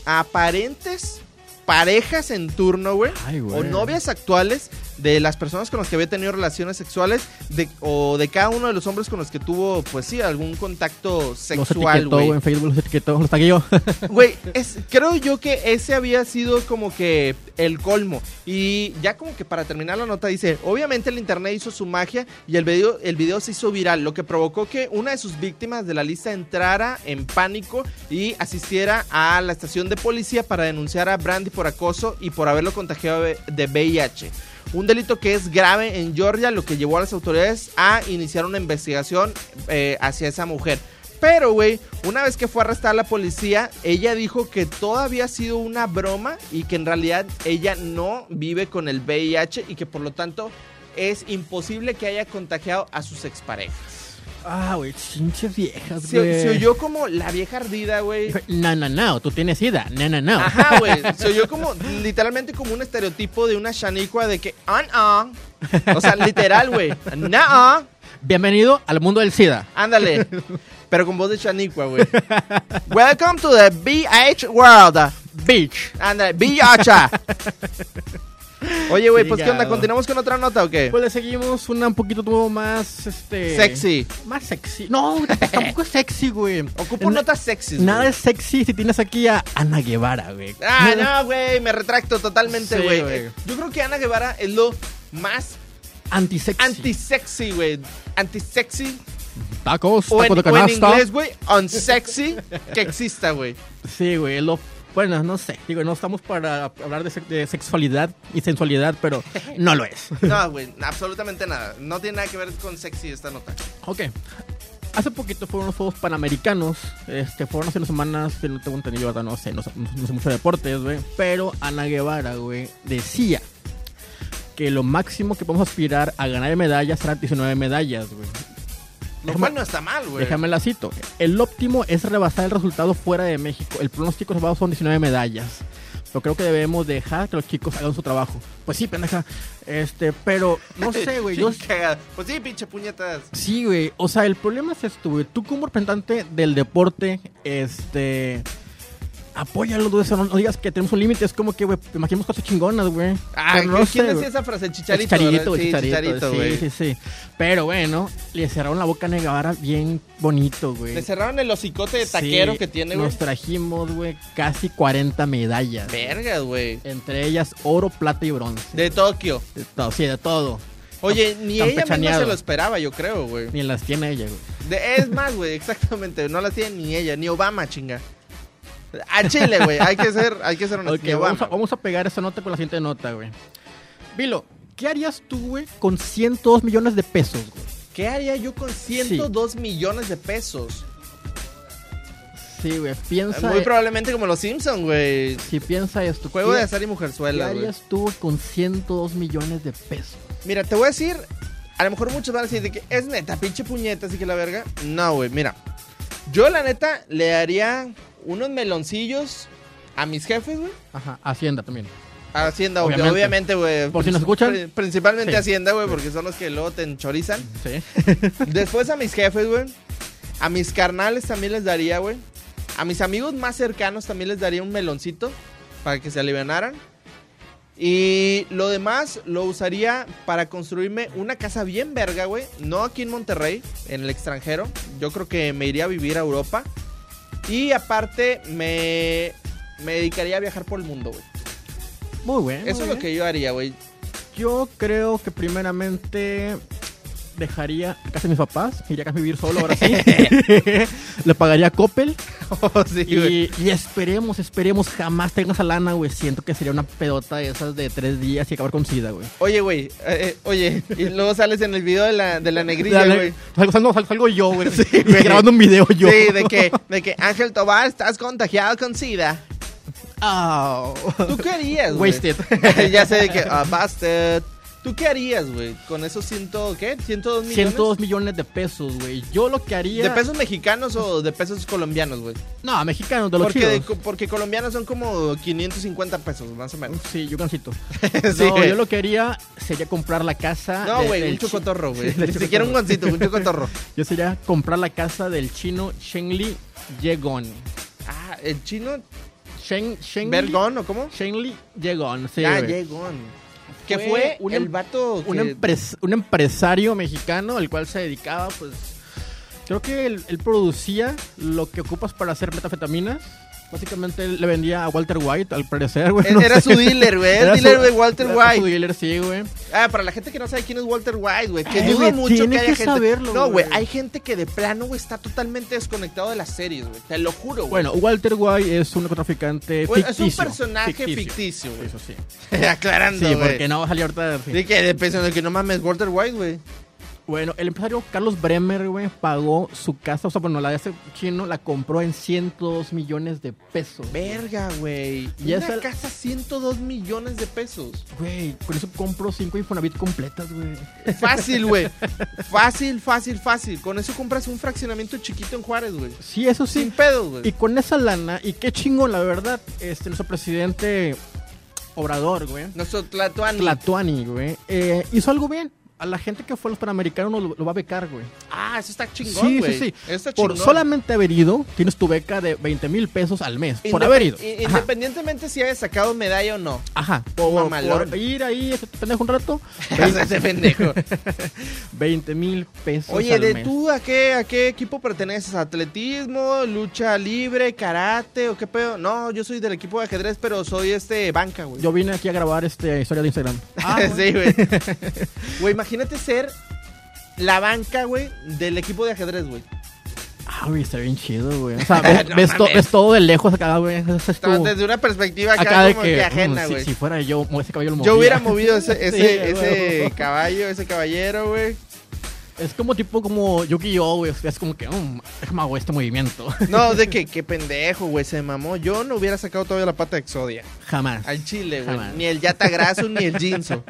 aparentes parejas en turno, güey. O novias actuales de las personas con las que había tenido relaciones sexuales de, o de cada uno de los hombres con los que tuvo, pues sí, algún contacto sexual, güey. en Facebook los etiquetó, los tagué yo. Güey, es- creo yo que ese había sido como que el colmo. Y ya como que para terminar la nota dice, obviamente el internet hizo su magia y el video, el video se hizo viral, lo que provocó que una de sus víctimas de la lista entrara en pánico y asistiera a la estación de policía para denunciar a Brandy por acoso y por haberlo contagiado de VIH. Un delito que es grave en Georgia, lo que llevó a las autoridades a iniciar una investigación eh, hacia esa mujer. Pero, güey, una vez que fue arrestada la policía, ella dijo que todo había sido una broma y que en realidad ella no vive con el VIH y que por lo tanto es imposible que haya contagiado a sus exparejas. Ah, güey, chinches viejas, Se, güey. se oyó como la vieja ardida, güey. No, no, no, tú tienes sida. No, no, no. Ajá, güey. Se oyó como, literalmente como un estereotipo de una shanicua de que, ah, ah. O sea, literal, güey. No, Bienvenido al mundo del SIDA. ándale. Pero con voz de shanicua, güey. Welcome to the BH world. Bitch. Ándale, billacha. Oye, güey, pues ¿qué onda? ¿Continuamos con otra nota o qué? Pues le seguimos una un poquito más, este... Sexy. Más sexy. No, tampoco es sexy, güey. Ocupo Na- notas sexys. Nada es sexy si tienes aquí a Ana Guevara, güey. Ah, no, güey, me retracto totalmente, güey. Yo creo que Ana Guevara es lo más Antisexy. anti-sexy, güey. Anti-sexy. Tacos, O en, tacos de o en canasta. inglés, güey, unsexy que exista, güey. Sí, güey, lo... Bueno, no sé. Digo, no estamos para hablar de, sex- de sexualidad y sensualidad, pero no lo es. No, güey, absolutamente nada. No tiene nada que ver con sexy esta nota. Ok. Hace poquito fueron los Juegos Panamericanos. Este, fueron hace unas semanas, que no tengo entendido, ¿verdad? no sé, no, sé- no sé mucho de deportes, güey. Pero Ana Guevara, güey, decía que lo máximo que podemos aspirar a ganar de medallas serán 19 medallas, güey. Lo cual no está mal, güey. Déjame la cito. El óptimo es rebasar el resultado fuera de México. El pronóstico reservado son 19 medallas. Pero creo que debemos dejar que los chicos hagan su trabajo. Pues sí, pendeja. Este, pero no sé, güey. Yo. Pues sí, pinche puñetas. Sí, güey. O sea, el problema es esto, güey. Tú como representante del deporte, este... Apóyalo, sea, no, no digas que tenemos un límite. Es como que, güey, imaginemos cosas chingonas, güey. Ah, ¿quién decía esa frase? Chicharito. Chicharito, ¿verdad? güey, Sí, chicharito, chicharito, sí, sí, sí. Pero bueno, le cerraron la boca a Negavara bien bonito, güey. Le cerraron el hocicote de taquero Sí, que tiene, güey. Nos trajimos, güey, casi 40 medallas. Vergas, güey. Entre ellas oro, plata y bronce. De Tokio. De todo, sí, de todo. Oye, ni ella misma se lo esperaba, yo creo, güey. Ni las tiene ella, güey. De- Es más, güey, exactamente. No la tiene ni ella, ni Obama, chinga. A Chile, güey. Hay que ser, hay que ser honestos. Vamos a, vamos a pegar esta nota con la siguiente nota, güey. Vilo, ¿qué harías tú, güey, con 102 millones de pesos, güey? ¿Qué haría yo con 102 millones de pesos? Sí, güey. Piensa. Muy probablemente como los Simpsons, güey. Si piensa esto. Juego ¿qué- de azar y ¿Qué mujerzuela, güey. harías tú con 102 millones de pesos? Mira, te voy a decir, a lo mejor muchos van a decir de que es neta, pinche puñeta, así que la verga. No, güey, mira. Yo la neta le daría unos meloncillos a mis jefes, güey. Ajá, Hacienda también. Hacienda, Obviamente. güey. Por si nos escuchan. Pri- Principalmente Sí. Hacienda, güey, porque son los que luego te enchorizan. Sí. Después a mis jefes, güey. A mis carnales también les daría, güey. A mis amigos más cercanos también les daría un meloncito para que se alivianaran. Y lo demás lo usaría para construirme una casa bien verga, güey. No aquí en Monterrey, en el extranjero. Yo creo que me iría a vivir a Europa. Y aparte me, me dedicaría a viajar por el mundo, güey. Muy bueno. Eso es lo que yo haría, güey. Yo creo que primeramente dejaría casa de mis papás, iría a a vivir solo ahora sí. Le pagaría a Coppel Oh, sí, y, y esperemos, esperemos jamás tenga esa lana, güey. Siento que sería una pedota de esas de tres días y acabar con sida, güey. Oye, güey. eh, eh, oye. Y luego sales en el video de la, de la negrilla, güey. Salgo, salgo, yo, güey. Sí. Grabando un video yo. Sí, de que, de que Ángel Tobar, estás contagiado con SIDA. Au. ¿Tú qué harías, güey? Wasted. ya sé de que, ah, busted. ¿Tú qué harías, güey? Con esos ciento, ¿qué? ¿102 millones? 102 millones de pesos, güey. Yo lo que haría. ¿De pesos mexicanos o de pesos colombianos, güey? No, mexicanos, de los Porque, de porque colombianos son como 550 pesos, más o menos. Sí, yo cansito. Sí, no, yo lo que haría sería comprar la casa. No, güey, un chocotorro, güey. Sí, Ni siquiera un guancito, un chocotorro. Yo sería comprar la casa del chino Shengli Yegon. Ah, el chino Shen, Shengli, Bergón, ¿o cómo? Shengli Yegon. Sí, ah, güey. Que Fue un el em- vato un, empres- un empresario mexicano el cual se dedicaba, pues. Creo que él, él producía lo que ocupas para hacer metafetaminas. Básicamente le vendía a Walter White, al parecer, güey. no Era sé. su dealer, güey. El Era dealer su- de Walter era White. Su dealer, sí, güey. Ah, para la gente que no sabe quién es Walter White, güey. Que dudo güey, mucho que haya que gente. saberlo, no, güey. güey. Hay gente que de plano, güey, está totalmente desconectado de las series, güey. Te lo juro, güey. Bueno, Walter White es un narcotraficante Bueno, ficticio. es un personaje ficticio, güey. Eso sí. Aclarando, Sí, güey. porque no va a salir ahorita. sí. Sí, que de pensando que no mames, Walter White, güey. Bueno, el empresario Carlos Bremer, güey, pagó su casa, o sea, bueno, la de ese chino la compró en 102 millones de pesos. Verga, güey. Y Una esa- casa 102 millones de pesos. Güey, con eso compro 5 Infonavit completas, güey. Fácil, güey. fácil, fácil, fácil. Con eso compras un fraccionamiento chiquito en Juárez, güey. Sí, eso Sin sí. pedos, güey. Y con esa lana, y qué chingón, la verdad, este, nuestro presidente Obrador, güey, Nuestro Tlatuani. Tlatuani, güey, eh, hizo algo bien. A la gente que fue a los Panamericanos lo, lo va a becar, güey. Ah, eso está chingón, Sí, güey. sí, sí. Está Por chingón. solamente haber ido, tienes tu beca de 20 mil pesos al mes. Por haber ido. Ajá. Independientemente si hayas sacado medalla o no. Ajá. Por, por ir ahí, ese pendejo un rato. Ese pendejo. 20 mil pesos Oye, al ¿de mes. tú a qué, a qué equipo perteneces? ¿Atletismo, lucha libre, karate o qué pedo? No, yo soy del equipo de ajedrez, pero soy este banca, güey. Yo vine aquí a grabar este historia de Instagram. Ah, sí, güey. Güey, imagínate ser la banca, güey, del equipo de ajedrez, güey. Ah, güey, está bien chido, güey. O sea, ves, No ves to- mames. ves todo de lejos acá, güey. Desde una perspectiva acá, acá de como que, que ajena, mm, si- güey. si, fuera yo, ese caballo lo Yo movía. hubiera movido ese, ese, Sí, ese güey. caballo, ese caballero, güey. Es como tipo como Yu-Gi-Oh, güey. Es como que, um, déjame hago este movimiento. No, de que qué pendejo, güey, se mamó. Yo no hubiera sacado todavía la pata de Exodia. Jamás. Al chile, güey. Ni el Yata Graso ni el Jinso.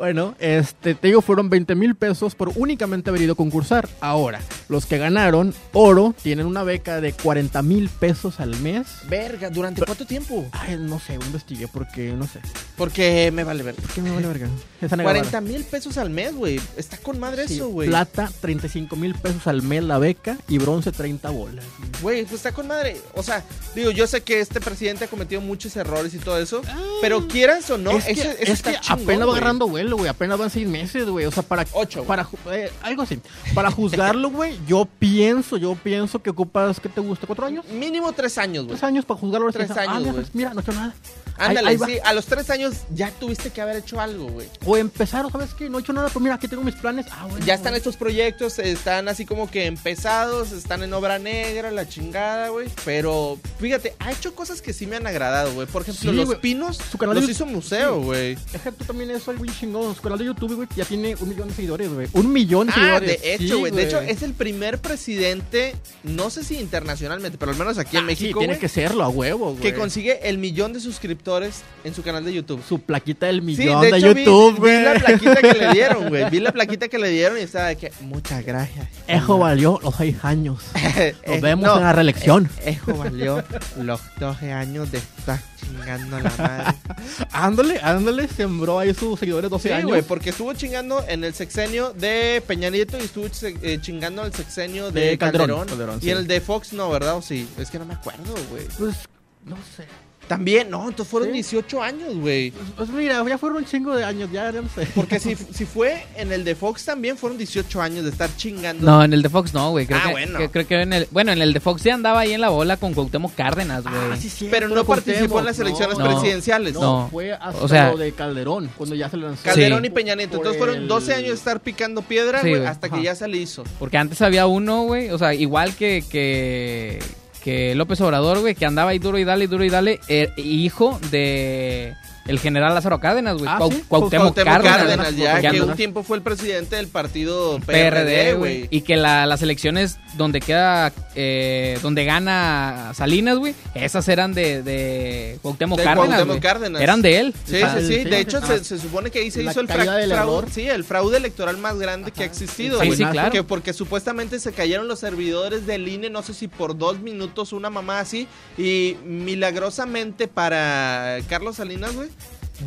Bueno, este, te digo, fueron 20 mil pesos por únicamente haber ido a concursar. Ahora, los que ganaron oro tienen una beca de 40 mil pesos al mes. Verga, ¿durante cuánto tiempo? Ay, no sé, investigué porque no sé. Porque me vale ver. ¿Por qué me vale verga? Esa negra 40 vara. mil pesos al mes, güey. Está con madre Sí, eso, güey. Plata, 35 mil pesos al mes la beca y bronce, 30 bolas. Güey, pues está con madre. O sea, digo, yo sé que este presidente ha cometido muchos errores y todo eso. pero quieras o no, Ah. es que, eso, eso es está que chingón, apenas va agarrando vuelo, güey. Apenas van seis meses, güey. O sea, para. Ocho. Para, eh, algo así. Para juzgarlo, güey, yo pienso, yo pienso que ocupas, ¿qué te gusta? ¿Cuatro años? Mínimo tres años, güey. Tres años para juzgarlo. Tres Ah, años, mira, pues, mira, no he hecho nada. Ándale, ahí sí. A los tres años ya tuviste que haber hecho algo, güey. O empezar, ¿o ¿sabes qué? No he hecho nada, pero mira, aquí tengo mis planes. Ah, bueno. Ya están güey. estos proyectos, están así como que empezados, están en obra negra, la chingada, güey. Pero fíjate, ha hecho cosas que sí me han agradado, güey. Por ejemplo, Sí, Los. Pinos Su canal los hizo museo, güey. Deja tú también eso, algo chingón, su canal de YouTube, güey, ya tiene un millón de seguidores, güey. Un millón de Ah, seguidores. de Sí, hecho, güey. de hecho, es el primer presidente, no sé si internacionalmente, pero al menos aquí en Ah, México, Sí, tiene que serlo, a huevo, güey. que consigue el millón de suscriptores en su canal de YouTube. Su plaquita del Sí, millón de de, hecho, vi- YouTube, vi, güey. la plaquita que le dieron, güey. Vi la plaquita que le dieron y estaba de que, muchas gracias. Ejo valió los seis años. Eh, Nos vemos no, en la reelección. eh, Eso valió los 12 años de estar chingando a la madre. Ándale, ándale, sembró ahí sus seguidores 12 Sí, años. güey, porque estuvo chingando en el sexenio de Peña Nieto y estuvo eh, chingando en el sexenio de, De Calderón, Calderón. Calderón, y sí. en el de Fox no, ¿verdad? ¿O sí? Es que no me acuerdo, güey. Pues, no sé. También, no, entonces fueron ¿Sí? 18 años, güey. Pues, pues mira, ya fueron un chingo de años, ya, ya no sé. Porque si, si fue en el de Fox también fueron 18 años de estar chingando. No, en el de Fox no, güey. Creo Ah, que, bueno. que- creo que en el, bueno, en el de Fox ya andaba ahí en la bola con Cuauhtémoc Cárdenas, güey. Ah, sí, sí, pero no participó en las elecciones no, presidenciales. No, No. fue hasta O sea- lo de Calderón, cuando ya se le lanzó. Calderón Sí. y Peña Nieto. Entonces fueron el- 12 años de estar picando piedra, güey, hasta que ya se le hizo. Porque antes había uno, güey, o sea, igual que, que, que López Obrador, güey, que andaba ahí duro y dale, duro y dale, eh, hijo de el general Lázaro Cárdenas, güey. Ah, Cuau- sí. Cuauhtémoc Cuauhtémoc Cárdenas. Cárdenas, ya que un tiempo fue el presidente del partido PRD, güey. Y que la- las elecciones donde queda, eh, donde gana Salinas, güey, esas eran de, de Cuauhtémoc De Cárdenas. Cuauhtémoc. Cárdenas. Eran de él. Sí, Ah, sí, sí. sí, De hecho, ah. se, se supone que ahí se hizo el fraude, sí, el fraude electoral más grande que ha existido, Sí, güey. sí, claro. Que porque supuestamente se cayeron los servidores del INE, no sé si por dos minutos, una mamá así, y milagrosamente para Carlos Salinas, güey,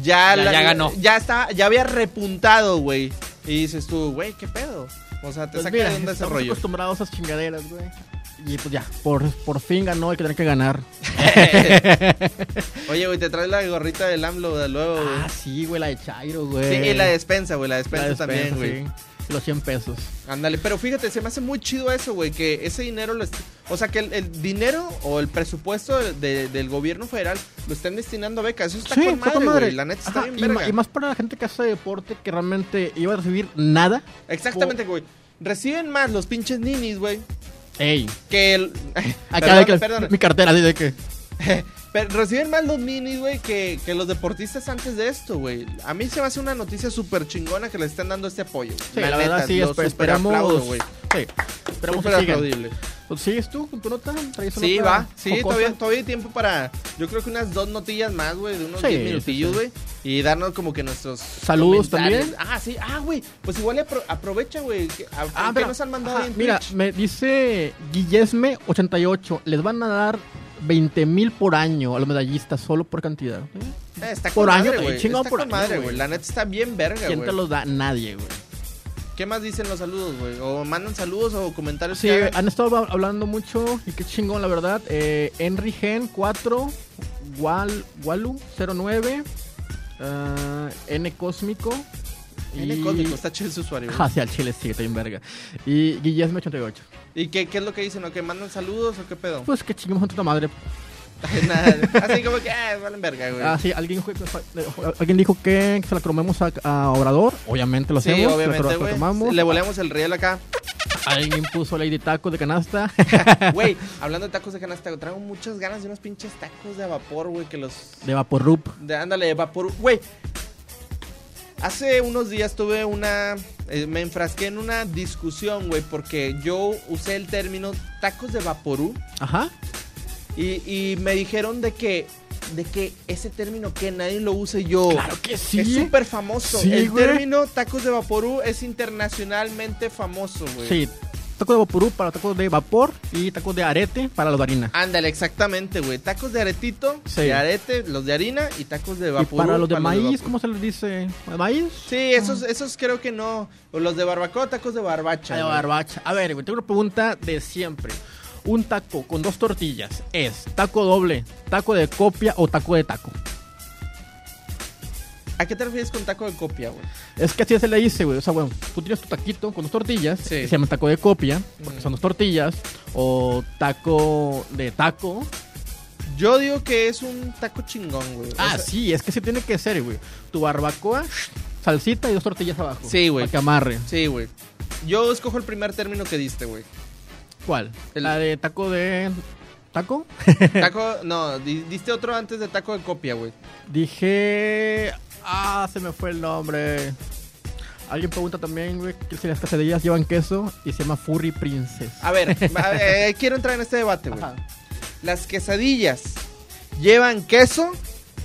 ya, Ya- ya ganó. Ya está, ya había repuntado, güey. Y dices tú, güey, ¿qué pedo? O sea, te Pues saca mira, de onda ese estamos rollo. acostumbrados a esas chingaderas, güey. Y pues ya, por, por fin ganó el que tenía que ganar. Oye, güey, te traes la gorrita del AMLO de luego, güey. Ah, sí, güey, la de Chairo, güey. Sí, y la despensa, güey, la La despensa, también, güey. sí. Los 100 pesos. Ándale, pero fíjate, se me hace muy chido eso, güey, que ese dinero, lo o sea, que el, el dinero o el presupuesto de- del gobierno federal lo estén destinando a becas. Eso está con está madre. La neta está Ajá, bien y, verga. y más para la gente que hace deporte que realmente iba a recibir nada. Exactamente, güey. Reciben más los pinches ninis, güey, Ey, que el... acá Perdón, de que perdón. mi cartera, de que. Pero reciben más los ninis, güey, que, que los deportistas antes de esto, güey. A mí se me hace una noticia súper chingona que le estén dando este apoyo. Sí, la, verdad sí, esper- esperamos. aplaudo. Sí, esperamos Súper que aplaudible. Pues, ¿Sigues tú con tu nota? ¿Traes una Sí, nota va. Sí, jocosa? todavía, todavía hay tiempo para. Yo creo que unas dos notillas más, güey, de unos Sí, 10 sí, minutillos, sí. güey. Y darnos como que nuestros. Saludos también. Ah, sí. Ah, güey. Pues igual apro- aprovecha, güey. Ah, ¿Qué mira, nos han mandado ajá, en mira, Twitch? me dice Guillesme88. Les van a dar 20 mil por año a los medallistas solo por cantidad. Eh, está por con año, madre, güey, güey. Está por con año, madre, güey. güey. La neta está bien verga, ¿Quién güey. te los da? Nadie, güey. ¿Qué más dicen los saludos, güey? O mandan saludos o comentarios Sí, que han estado hab- hablando mucho y qué chingón, la verdad. Eh, Henry Gen 4, Wal, Walu 09, ah, N Cósmico. N cósmico, está chido ese usuario. güey. Hacia el chile, sí, está bien verga. Y Guillesme 88. ¿Y qué, qué es lo que dicen? ¿O que mandan saludos o qué pedo? Pues que chingamos a tu madre. Nada, así como que, ah, valen verga, güey. Ah, sí, alguien dijo, que- alguien dijo que se la cromemos a, a Obrador. Obviamente lo sí, hacemos. obviamente, güey. cromamos. Le volemos el riel acá. Alguien puso Lady Taco de canasta. Güey, hablando de tacos de canasta, traigo muchas ganas de unos pinches tacos de vapor, güey, que los... de Vaporrup. De, ándale, de vapor... Güey, hace unos días tuve una... eh, me enfrasqué en una discusión, güey, porque yo usé el término tacos de vaporú Ajá. y, y me dijeron de que... De que ese término que nadie lo use yo. Claro que sí. Es súper famoso. Sí, el güey. término tacos de vaporú es internacionalmente famoso, güey. Sí, tacos de vaporú para tacos de vapor y tacos de arete para los de harina. Ándale, exactamente, güey. Tacos de aretito, Sí. de arete, los de harina y tacos de y vapor. para los de maíz, ¿cómo se les dice? ¿De maíz? Sí, esos, esos creo que no. O los de barbacoa, tacos de barbacha. Ah, de barbacha. A ver, güey, tengo una pregunta de siempre. Un taco con dos tortillas es taco doble, taco de copia o taco de taco. ¿A qué te refieres con taco de copia, güey? Es que así se le dice, güey. O sea, bueno, tú tienes tu taquito con dos tortillas, Sí. que se llama taco de copia, porque Mm. son dos tortillas, o taco de taco. Yo digo que es un taco chingón, güey. O Ah, sea, sí, es que sí tiene que ser, güey. Tu barbacoa, salsita y dos tortillas abajo. Sí, güey. Para que amarre. Sí, güey. Yo escojo el primer término que diste, güey. ¿Cuál? El- La de taco de... ¿Taco? Taco, no, di- diste otro antes de taco de copia, güey. Dije... Ah, se me fue el nombre. Alguien pregunta también, güey, que si las quesadillas llevan queso y se llama Furry Princess. A ver, eh, quiero entrar en este debate, güey. Ajá. ¿Las quesadillas llevan queso?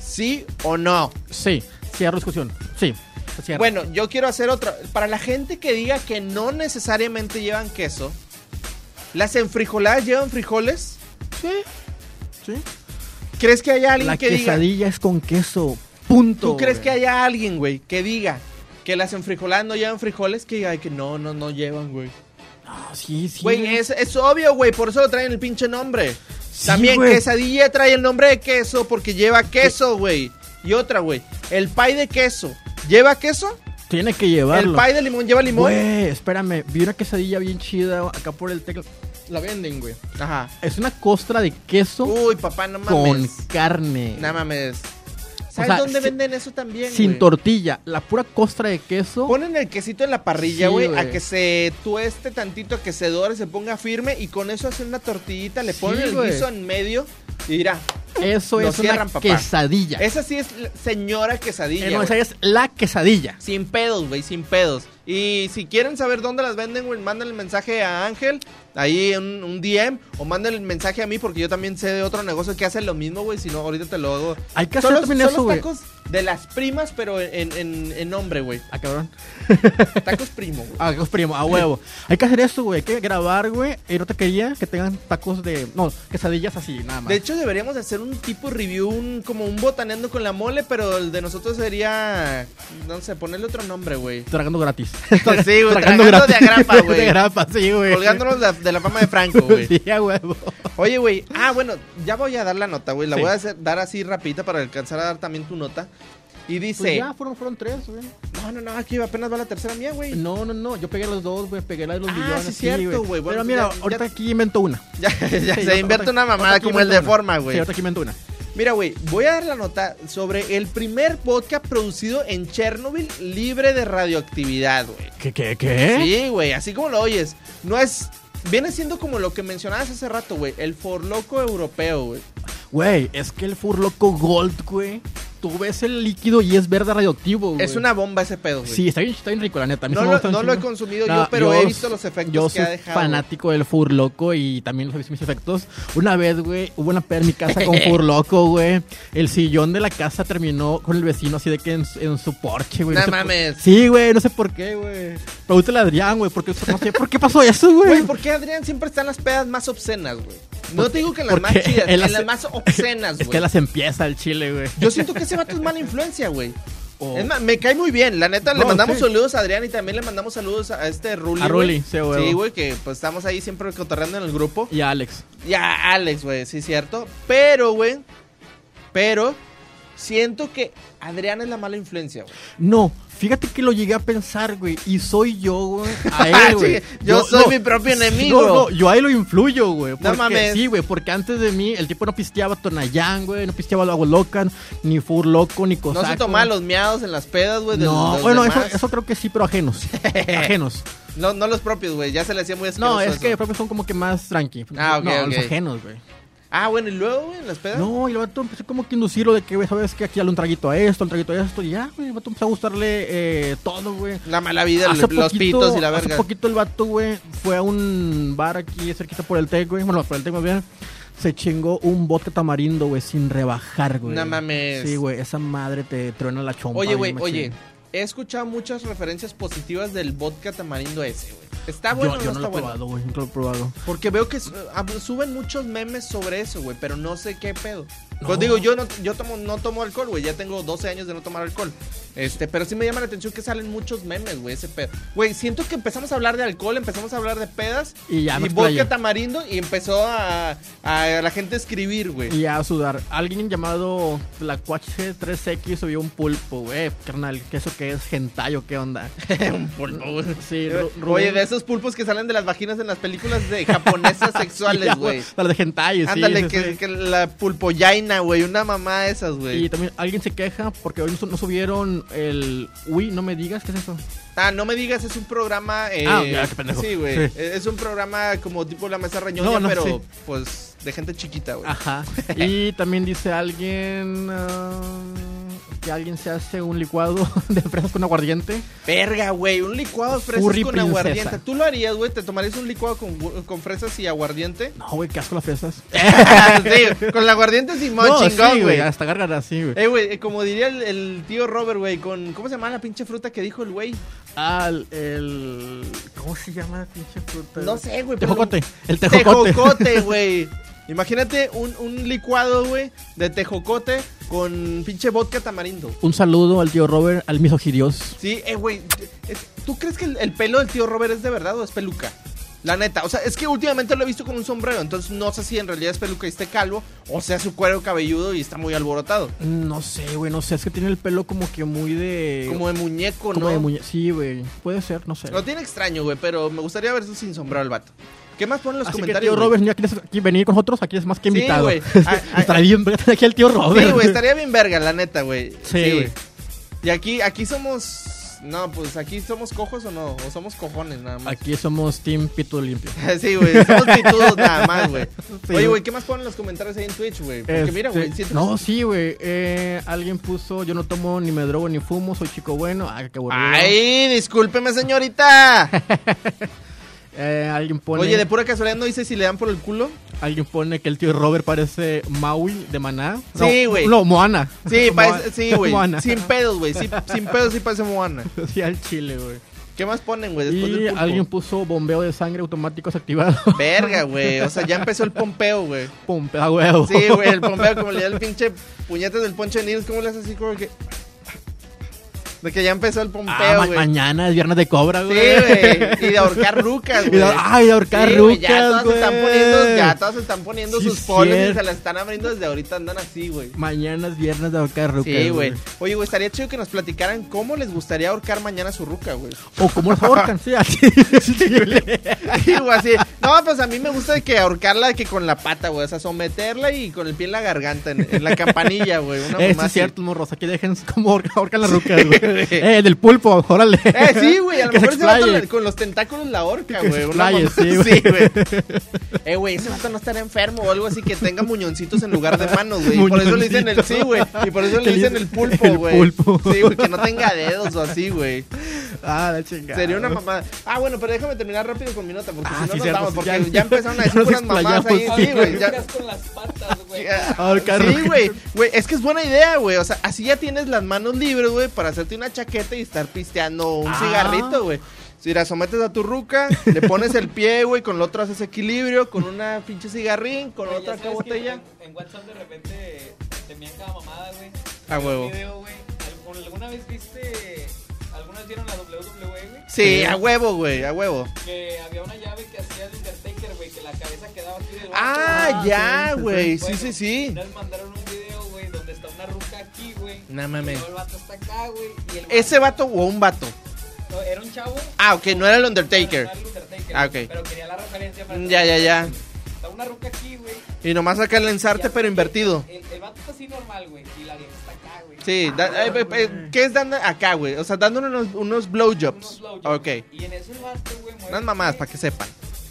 ¿Sí o no? Sí, cierro discusión. Sí, cierro. Bueno, yo quiero hacer otra. Para la gente que diga que no necesariamente llevan queso, ¿las enfrijoladas llevan frijoles? sí, sí. ¿Crees que haya alguien La que diga... quesadilla es con queso. Punto. ¿Tú crees güey. que haya alguien, güey, que diga que las enfrijoladas no llevan frijoles? Que diga que no, no, no llevan, güey. Ah, sí, sí. Güey, es, es obvio, güey, por eso lo traen el pinche nombre. Sí, También güey. quesadilla trae el nombre de queso porque lleva queso, güey. Y otra, güey, el pie de queso, ¿lleva queso? Tiene que llevarlo. El pie de limón lleva limón. Güey, espérame. Vi una quesadilla bien chida acá por el teclado. La venden, güey. Ajá. Es una costra de queso Uy, papá, no con mames. carne. No mames. ¿Sabes sea, dónde venden eso también, Sin tortilla. La pura costra de queso. Ponen el quesito en la parrilla, Sí, güey, a que se tueste tantito, a que se dore, se ponga firme y con eso hacen una tortillita, le Sí, ponen el guiso en medio y dirá, Eso es cierran, una papá. quesadilla. esa sí es señora quesadilla. Eh, no, güey. esa es la quesadilla. Sin pedos, güey, sin pedos. Y si quieren saber dónde las venden, güey, manden el mensaje a Ángel, ahí en un DM, o manden el mensaje a mí, porque yo también sé de otro negocio que hace lo mismo, güey, si no, ahorita te lo hago. Hay que hacer los, también eso, güey. De las primas, pero en, en, en nombre, güey. Ah, cabrón. Tacos primo, güey. Ah, tacos primo, a huevo. Hay que hacer eso, güey. Hay que grabar, güey. Y no te quería que tengan tacos de. No, quesadillas así, nada más. De hecho, deberíamos hacer un tipo review, un, como un botaneando con la mole, pero el de nosotros sería, no sé, ponerle otro nombre, güey. Tragando gratis. Sí, güey, tragando de agrapa, güey. de agrapa, sí, güey. Colgándonos de, de la fama de Franco, güey. Sí, a huevo. Oye, güey, ah, bueno, ya voy a dar la nota, güey. La Sí. voy a hacer, dar así rapidita para alcanzar a dar también tu nota. Y dice, Pues ya, fueron, fueron tres, güey. no, no, no, aquí apenas va la tercera mía, güey. No, no, no. Yo pegué los dos, güey. Pegué la de los Ah, billones. sí, cierto, güey. Bueno, Pero mira, ya- ya- ahorita aquí invento una. Ya, ya Sí, se ahorita- una mamada como el de una. forma, Sí, güey. ahorita aquí invento una. Mira, güey, voy a dar la nota sobre el primer podcast producido en Chernobyl libre de radioactividad, güey. ¿Qué, qué, qué? Sí, güey, así como lo oyes. No es. Viene siendo como lo que mencionabas hace rato, güey. El forloco europeo, güey. Güey, es que el Furloco Gold, güey. Tú ves el líquido y es verde radioactivo, güey. Es una bomba ese pedo, güey. Sí, está bien, está bien rico, la neta. A mí No lo- no lo he consumido No, yo, pero he visto los efectos yo que soy ha dejado. fanático del Furloco y también los he visto mis efectos. Una vez, güey, hubo una peda en mi casa con Furloco, güey. El sillón de la casa terminó con el vecino así de que en, su- en su porche, güey. No por- mames. Sí, güey, no sé por qué, güey. Pregúntale a Adrián, güey, porque no sé por qué pasó eso, güey. Güey, ¿por qué Adrián siempre está en las pedas más obscenas, güey? No te digo que las más chidas, en las más obscenas, Es güey. que las empieza el chile, güey. Yo siento que ese vato es mala influencia, güey. Oh. Es más, me cae muy bien. La neta, le mandamos saludos a Adrián y también le mandamos saludos a este Ruli. A. Ruli, sí, güey. Sí, güey, que pues estamos ahí siempre cotorreando en el grupo. Y a Alex. Y a Alex, güey, sí, cierto. Pero, güey, pero siento que Adrián es la mala influencia, güey. No, fíjate que lo llegué a pensar, güey. Y soy yo, güey. A él, güey. yo soy mi propio enemigo. No, no, yo a él lo influyo, güey. porque- mames. Sí, güey, porque antes de mí el tipo no pisteaba Tonayán, güey. No pisteaba Agua Loca, ni Fur Loco, ni Cosaco. No se tomaba los miados en las pedas, güey. No, los bueno, eso, demás. eso creo que sí, pero ajenos. ajenos. No, no los propios, güey. Ya se le hacía muy asqueroso No, es eso. que propios son como que más tranqui. Ah, ok, no, los ajenos, güey. Ah, bueno, y luego, güey, en las pedas. No, y el vato empezó como que inducirlo de que, güey, sabes que aquí dale un traguito a esto, un traguito a esto, y ya, güey, el vato empezó a gustarle eh, todo, güey. La mala vida, Hace los pitos y la Hace verga. poquito el vato, güey, fue a un bar aquí cerquita por el TEC, güey. Bueno, por el TEC más bien. Se chingó un vodka tamarindo, güey, sin rebajar, güey. No mames. Sí, güey, esa madre te truena la chompa. Oye, güey, oye. He escuchado muchas referencias positivas del vodka tamarindo ese, güey. ¿Está bueno yo no, no está lo he bueno? probado, güey, nunca lo he probado. Porque veo que ah, suben muchos memes sobre eso, güey, pero no sé qué pedo. No. Pues digo, yo no yo tomo no tomo alcohol, güey, ya tengo 12 años de no tomar alcohol. Este, pero sí me llama la atención que salen muchos memes, güey, ese pedo. Güey, siento que empezamos a hablar de alcohol, empezamos a hablar de pedas Y ya me vodka tamarindo y empezó a, a la gente a escribir, güey. Y a sudar. Alguien llamado Tlacuache 3X subió un pulpo, güey. Carnal, ¿qué eso qué es? ¿Hentai o qué onda? Un pulpo, güey. Sí, Ru- Oye, Rubén- de esos pulpos que salen de las vaginas en las películas de japonesas sexuales, güey. Las de hentai, sí. Ándale, que, sí. que la pulpoyaina, güey, una mamá de esas, güey. Y también alguien se queja porque hoy no, su- no subieron el... Uy, no me digas, ¿qué es eso? Ah, no me digas, es un programa. eh, Ah, ya, qué pendejo. Sí, güey. Sí. Es un programa como tipo La Mesa Reñoña, No, no, pero sí. pues de gente chiquita, güey. Ajá. y también dice alguien... ah, que alguien se hace un licuado de fresas con aguardiente. Verga, güey, un licuado de fresas Furry con princesa. aguardiente. ¿Tú lo harías, güey? ¿Te tomarías un licuado con, con fresas y aguardiente? No, güey, qué asco las fresas. sí, con el aguardiente Simón, no, chingón, sí, güey. hasta gárgara así, güey. Eh, güey, eh, como diría el, el tío Robert, güey, con... ¿Cómo se llama la pinche fruta que dijo el güey? Ah, el, el- ¿Cómo se llama la pinche fruta? No sé, güey. pero- Tejocote. El tejocote. Tejocote, güey. Imagínate un, un licuado, güey, de tejocote con pinche vodka tamarindo. Un saludo al tío Robert, al misogirios. Sí, eh, güey. ¿Tú crees que el, el pelo del tío Robert es de verdad o es peluca? La neta, o sea, es que últimamente lo he visto con un sombrero, entonces no sé si en realidad es peluca y esté calvo, o sea su cuero cabelludo y está muy alborotado. No sé, güey, no sé. Es que tiene el pelo como que muy de. Como de muñeco, como ¿no? de muñe- Sí, güey. Puede ser, no sé. Lo tiene extraño, güey, pero me gustaría ver sin sombrero al vato. ¿Qué más ponen los Así que, comentarios? tío güey? Robert, ¿ya quieres aquí venir con nosotros? Aquí es más que Sí, invitado. güey. Ah, ah, Estará bien, verga, aquí el tío Robert. Sí, güey, estaría bien verga, la neta, güey. Sí, güey. Y aquí, aquí somos. No, pues aquí somos cojos o no, o somos cojones nada más. Aquí somos Team Pito Limpio. sí, güey, somos pitudos nada más, güey. Sí, Oye, güey, ¿qué más ponen los comentarios ahí en Twitch, güey? Porque Este, mira, güey, siento No, sí, güey. Eh, alguien puso, yo no tomo ni me drogo ni fumo, soy chico bueno. Ay, qué aburrido. Ay, discúlpeme, señorita. Eh, alguien pone, Oye, de pura casualidad no dice si le dan por el culo. alguien pone que el tío Robert parece Maui de Maná. Sí, güey. No, Moana. Sí, parece, sí, güey. Sin pedos, güey. Sí, sin pedos sí parece Moana. Sí, al chile, güey. ¿Qué más ponen, güey? Después Y del pulpo? alguien puso bombeo de sangre automático desactivado. Verga, güey. O sea, ya empezó el pompeo, güey. A huevo. Sí, güey, el pompeo, como le da el pinche puñetes del poncho de Nils, ¿cómo le hace así como que. De que ya empezó el Ah, pompeo, ma- güey. mañana es viernes de cobra, sí, güey. güey. Y de ahorcar rucas, güey. Ay, de ahorcar Sí, güey, ya rucas, todas se están güey. poniendo, ya todas se están poniendo Sí, sus polos y se la están abriendo desde ahorita, andan así, güey. Mañana es viernes de ahorcar rucas, Sí, güey. Oye, güey, estaría chido que nos platicaran cómo les gustaría ahorcar mañana su ruca, güey. O cómo los ahorcan, sí, así. Sí, güey, así. No, pues a mí me gusta de que ahorcarla que con la pata, güey. O sea, someterla y con el pie en la garganta, en, en la campanilla, güey. Una Eh, sí, mamá es cierto, morros. Aquí dejen ahorca- ahorcan las rucas, güey. eh, del pulpo, órale. Eh, sí, güey, a lo Que mejor ese vato con los tentáculos la horca, güey. sí, güey. Sí. Eh, güey, ese vato no estará enfermo o algo así que tenga muñoncitos en lugar de manos, güey. Y por eso le dicen el sí, güey. Y por eso le dicen el pulpo, el güey. pulpo. Sí, güey, que no tenga dedos o así, güey. Ah, la chingada. Sería una mamada. Ah, bueno, pero déjame terminar rápido con mi nota, porque Ah, si no sí, nos cierto, sí, porque ya- ya, empezaron a decir unas mamadas ahí. Sí, güey, ya. Con las patas, güey. Sí, güey. Güey, es que es buena idea, güey. O sea, así ya tienes las manos libres, güey, para hacerte una chaqueta y estar pisteando un Ah. cigarrito, güey. Si la sometes a tu ruca, le pones el pie, güey, con el otro haces equilibrio, con una pinche cigarrín, con otra acá botella. En, en WhatsApp de repente te envían cada mamada, güey. A huevo. Video, güey. ¿Algún- ¿Alguna vez viste, vez vieron la WWE, güey? Sí, a huevo, güey, a huevo. Que había una llave que hacía el Undertaker, güey, que la cabeza quedaba aquí del. Ah, Ah, ya, sí, sí, güey. sí. Sí, sí, sí. Nos mandaron un video, güey, donde está una ruca aquí, güey. No Y mames. el vato está acá, güey. ¿Ese vato o un vato? No, era un chavo. Ah, ok, no era el Undertaker. no era el Undertaker, Ah, ok. Pero quería la referencia para Ya, ya, ya. Está una ruca aquí, güey. Y nomás acá el ensarte, pero invertido. El, el vato está así normal, güey. Y la vieja. Sí, da- eh, eh, eh, ¿qué es dando acá, güey? O sea, dándole unos, unos Unos blowjobs. blowjobs. Ok. Y en eso el vato, güey, mueve Unas mamadas, para que sepan.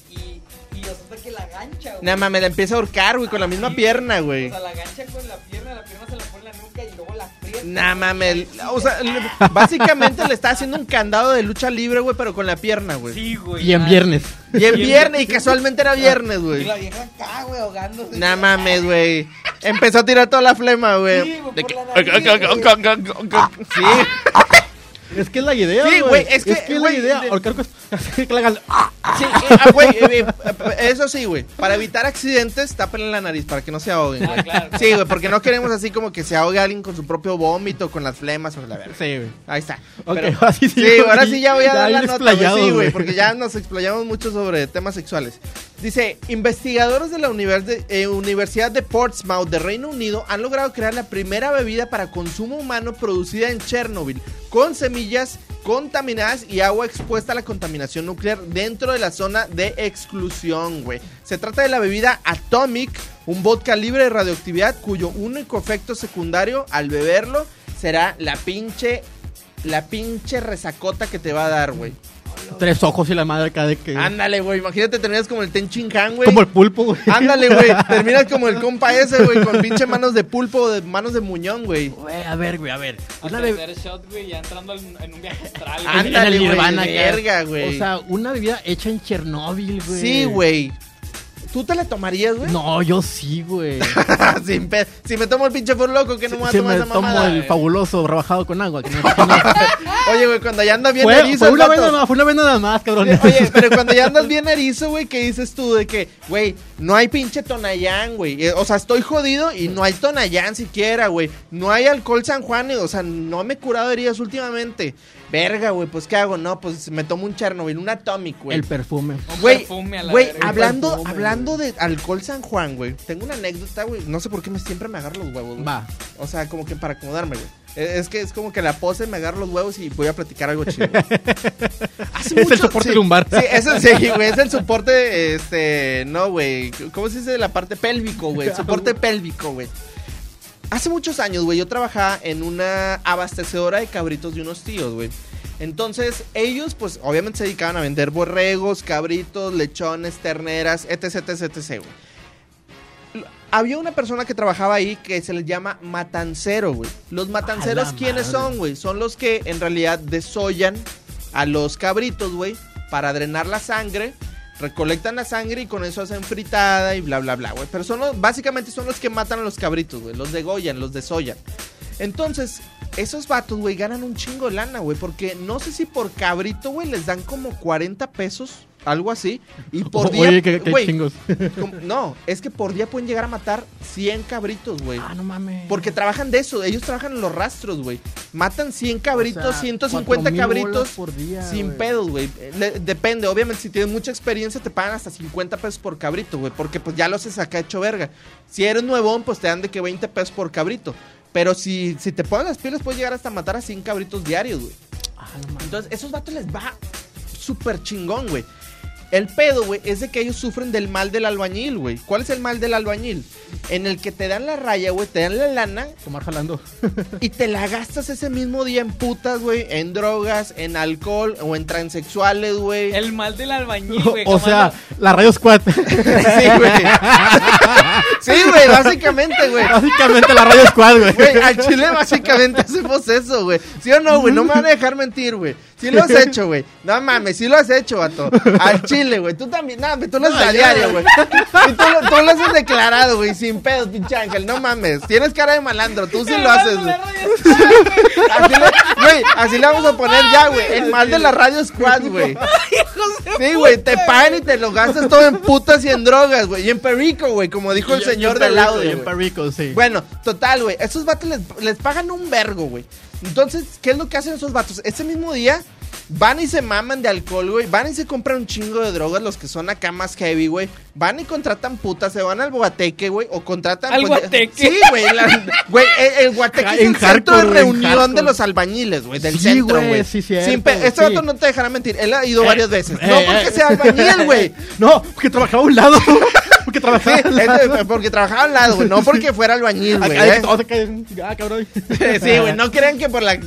Y, y resulta que la gancha, güey. Nada más me la empieza a ahorcar, güey, con la misma pierna, O güey. sea, la gancha con la Nah, mames. O sea, le- básicamente le está haciendo un candado de lucha libre, güey, pero con la pierna, güey. Sí, güey. Y en ya. viernes. Y en viernes, y casualmente era viernes, Y güey. la vieja acá, güey, ahogándose. Nah, mames, güey. Empezó a tirar toda la flema, güey. Sí, güey, De por que- la nariz, Sí. Es que es la idea, Sí, güey, es que, es la güey, idea. de- así que la hagan-. Sí, eh, ah, güey, eh, eh, eso sí, güey. Para evitar accidentes, tápenle la nariz para que no se ahoguen, güey. Ah, claro. Sí, güey, porque no queremos así como que se ahogue alguien con su propio vómito, con las flemas o la verga. Sí, güey. Ahí está. Ok, Pero- ahora sí, sí, sí, ahora sí, ya voy a dar la nota, güey, sí, güey, güey. porque ya nos explayamos mucho sobre temas sexuales. Dice, investigadores de la univers- de- eh, Universidad de Portsmouth de Reino Unido han logrado crear la primera bebida para consumo humano producida en Chernobyl, con semillas contaminadas y agua expuesta a la contaminación nuclear dentro de la zona de exclusión, güey. Se trata de la bebida Atomic, un vodka libre de radioactividad cuyo único efecto secundario al beberlo será la pinche la pinche resacota que te va a dar, güey. Tres ojos y la madre acá de que. Ándale, güey. Imagínate, terminas como el Ten Han, güey. Como el pulpo, güey. Ándale, güey. Terminas como el compa ese, güey. Con pinche manos de pulpo o de manos de muñón, güey. Güey, a ver, güey, a ver. Al Una shot, güey, ya entrando en, un viaje astral. Ándale, güey. Verga, güey. O sea, una bebida hecha en Chernóbil, güey. Sí, güey. ¿Tú te la tomarías, güey? No, yo sí, güey. Sin pe- si me tomo el pinche por loco, que no me voy a Si tomar me esa tomo mamada. el güey? fabuloso rebajado con agua. que no- Oye, güey, cuando ya andas bien fue, erizo fue el una vato. vez nada más, fue una vez nada más, cabrón. Oye, pero cuando ya andas bien erizo, güey, ¿qué dices tú? De que, güey, no hay pinche Tonayán, güey. Eh, O sea, estoy jodido y no hay Tonayán siquiera, güey. No hay alcohol San Juan, y, o sea, no me he curado heridas últimamente. Verga, güey, pues ¿qué hago? No, pues me tomo un Chernobyl, un Atomic, güey. El perfume. Un Güey, perfume a la güey, verga. hablando, perfume, hablando de alcohol San Juan, güey. Tengo una anécdota, güey. No sé por qué me siempre me agarro los huevos, güey. Va. O sea, como que para acomodarme, güey. Eh, Es que es como que la pose me agarro los huevos y voy a platicar algo chido. Hace Es el soporte sí, lumbar. Sí, eso sí, güey. Es el soporte, este. No, güey. ¿Cómo se dice? La parte pélvico, güey. El soporte pélvico, güey. Hace muchos años, güey, yo trabajaba en una abastecedora de cabritos de unos tíos, güey. Entonces, ellos, pues, obviamente se dedicaban a vender borregos, cabritos, lechones, terneras, etc, etc, etc, güey. Había una persona que trabajaba ahí que se les llama matancero, güey. Los matanceros, ¿quiénes madre. son, güey? Son los que en realidad desollan a los cabritos, güey, para drenar la sangre. Recolectan la sangre y con eso hacen fritada y bla, bla, bla, güey. Pero son los, básicamente son los que matan a los cabritos, güey. Los degollan, los desollan. Entonces, esos vatos, güey, ganan un chingo de lana, güey. Porque no sé si por cabrito, güey, les dan como 40 pesos, algo así. Y por día. Oye, qué, qué chingos. no, es que por día pueden llegar a matar 100 cabritos, güey. Ah, no mames. Porque trabajan de eso, ellos trabajan en los rastros, güey. Matan 100 cabritos, O sea, 150 4,000 cabritos por día, sin pedos, güey. Depende, obviamente, si tienes mucha experiencia te pagan hasta 50 pesos por cabrito, güey. Porque pues ya lo haces acá hecho verga. Si eres nuevón, pues te dan de que 20 pesos por cabrito. Pero si, si te ponen las pilas, puedes llegar hasta matar a 100 cabritos diarios, güey. Ah, no mames. Entonces, esos vatos les va súper chingón, güey. El pedo, güey, es de que ellos sufren del mal del albañil, güey. ¿Cuál es el mal del albañil? En el que te dan la raya, güey, te dan la lana Tomar jalando. y te la gastas ese mismo día en putas, güey, en drogas, en alcohol o en transexuales, güey. El mal del albañil, güey. o jamás sea, lo- la Radio Squad. Sí, güey. Sí, güey, básicamente, güey. Básicamente la Radio Squad, güey. Güey, al chile básicamente hacemos eso, güey. ¿Sí o no, güey? No me van a dejar mentir, güey. Sí lo has hecho, güey. No mames, sí lo has hecho, vato. Al chile, güey. Tú también, no, tú lo haces a diario, güey. Y tú, lo- tú lo haces declarado, güey, sin pedos, pinche ángel. No mames. Tienes cara de malandro, tú sí El lo haces, güey. Así le, güey, así le vamos a poner ya, güey. El mal de la radio squad, güey. Sí, güey, te pagan y te lo gastas todo en putas y en drogas, güey. Y en perico, güey, como dijo el Y- y señor del audio. y En. Perico, sí. Bueno, total, güey. Esos vatos les, les pagan un vergo, güey. Entonces, ¿qué es lo que hacen esos vatos? Ese mismo día van y se maman de alcohol, güey. Van y se compran un chingo de drogas, los que son acá más heavy, güey. Van y contratan putas, se van al guateque, güey. O contratan. ¿Al pues, guateque? Sí, güey. la- Güey, el, el guateque es el centro de hardcore, reunión de hardcore. los albañiles, güey. Del Sí, centro, güey, güey. sí, cierto, Sin pe- Este sí. vato no te dejará mentir. Él ha ido Eh, varias veces. eh, no eh, porque eh. sea albañil, güey. No, porque trabajaba a un lado. Porque trabajaba al lado. es- porque trabajaba al lado, güey. No porque fuera albañil, güey. Acá eh. ah, cabrón. Sí, güey, no crean que por la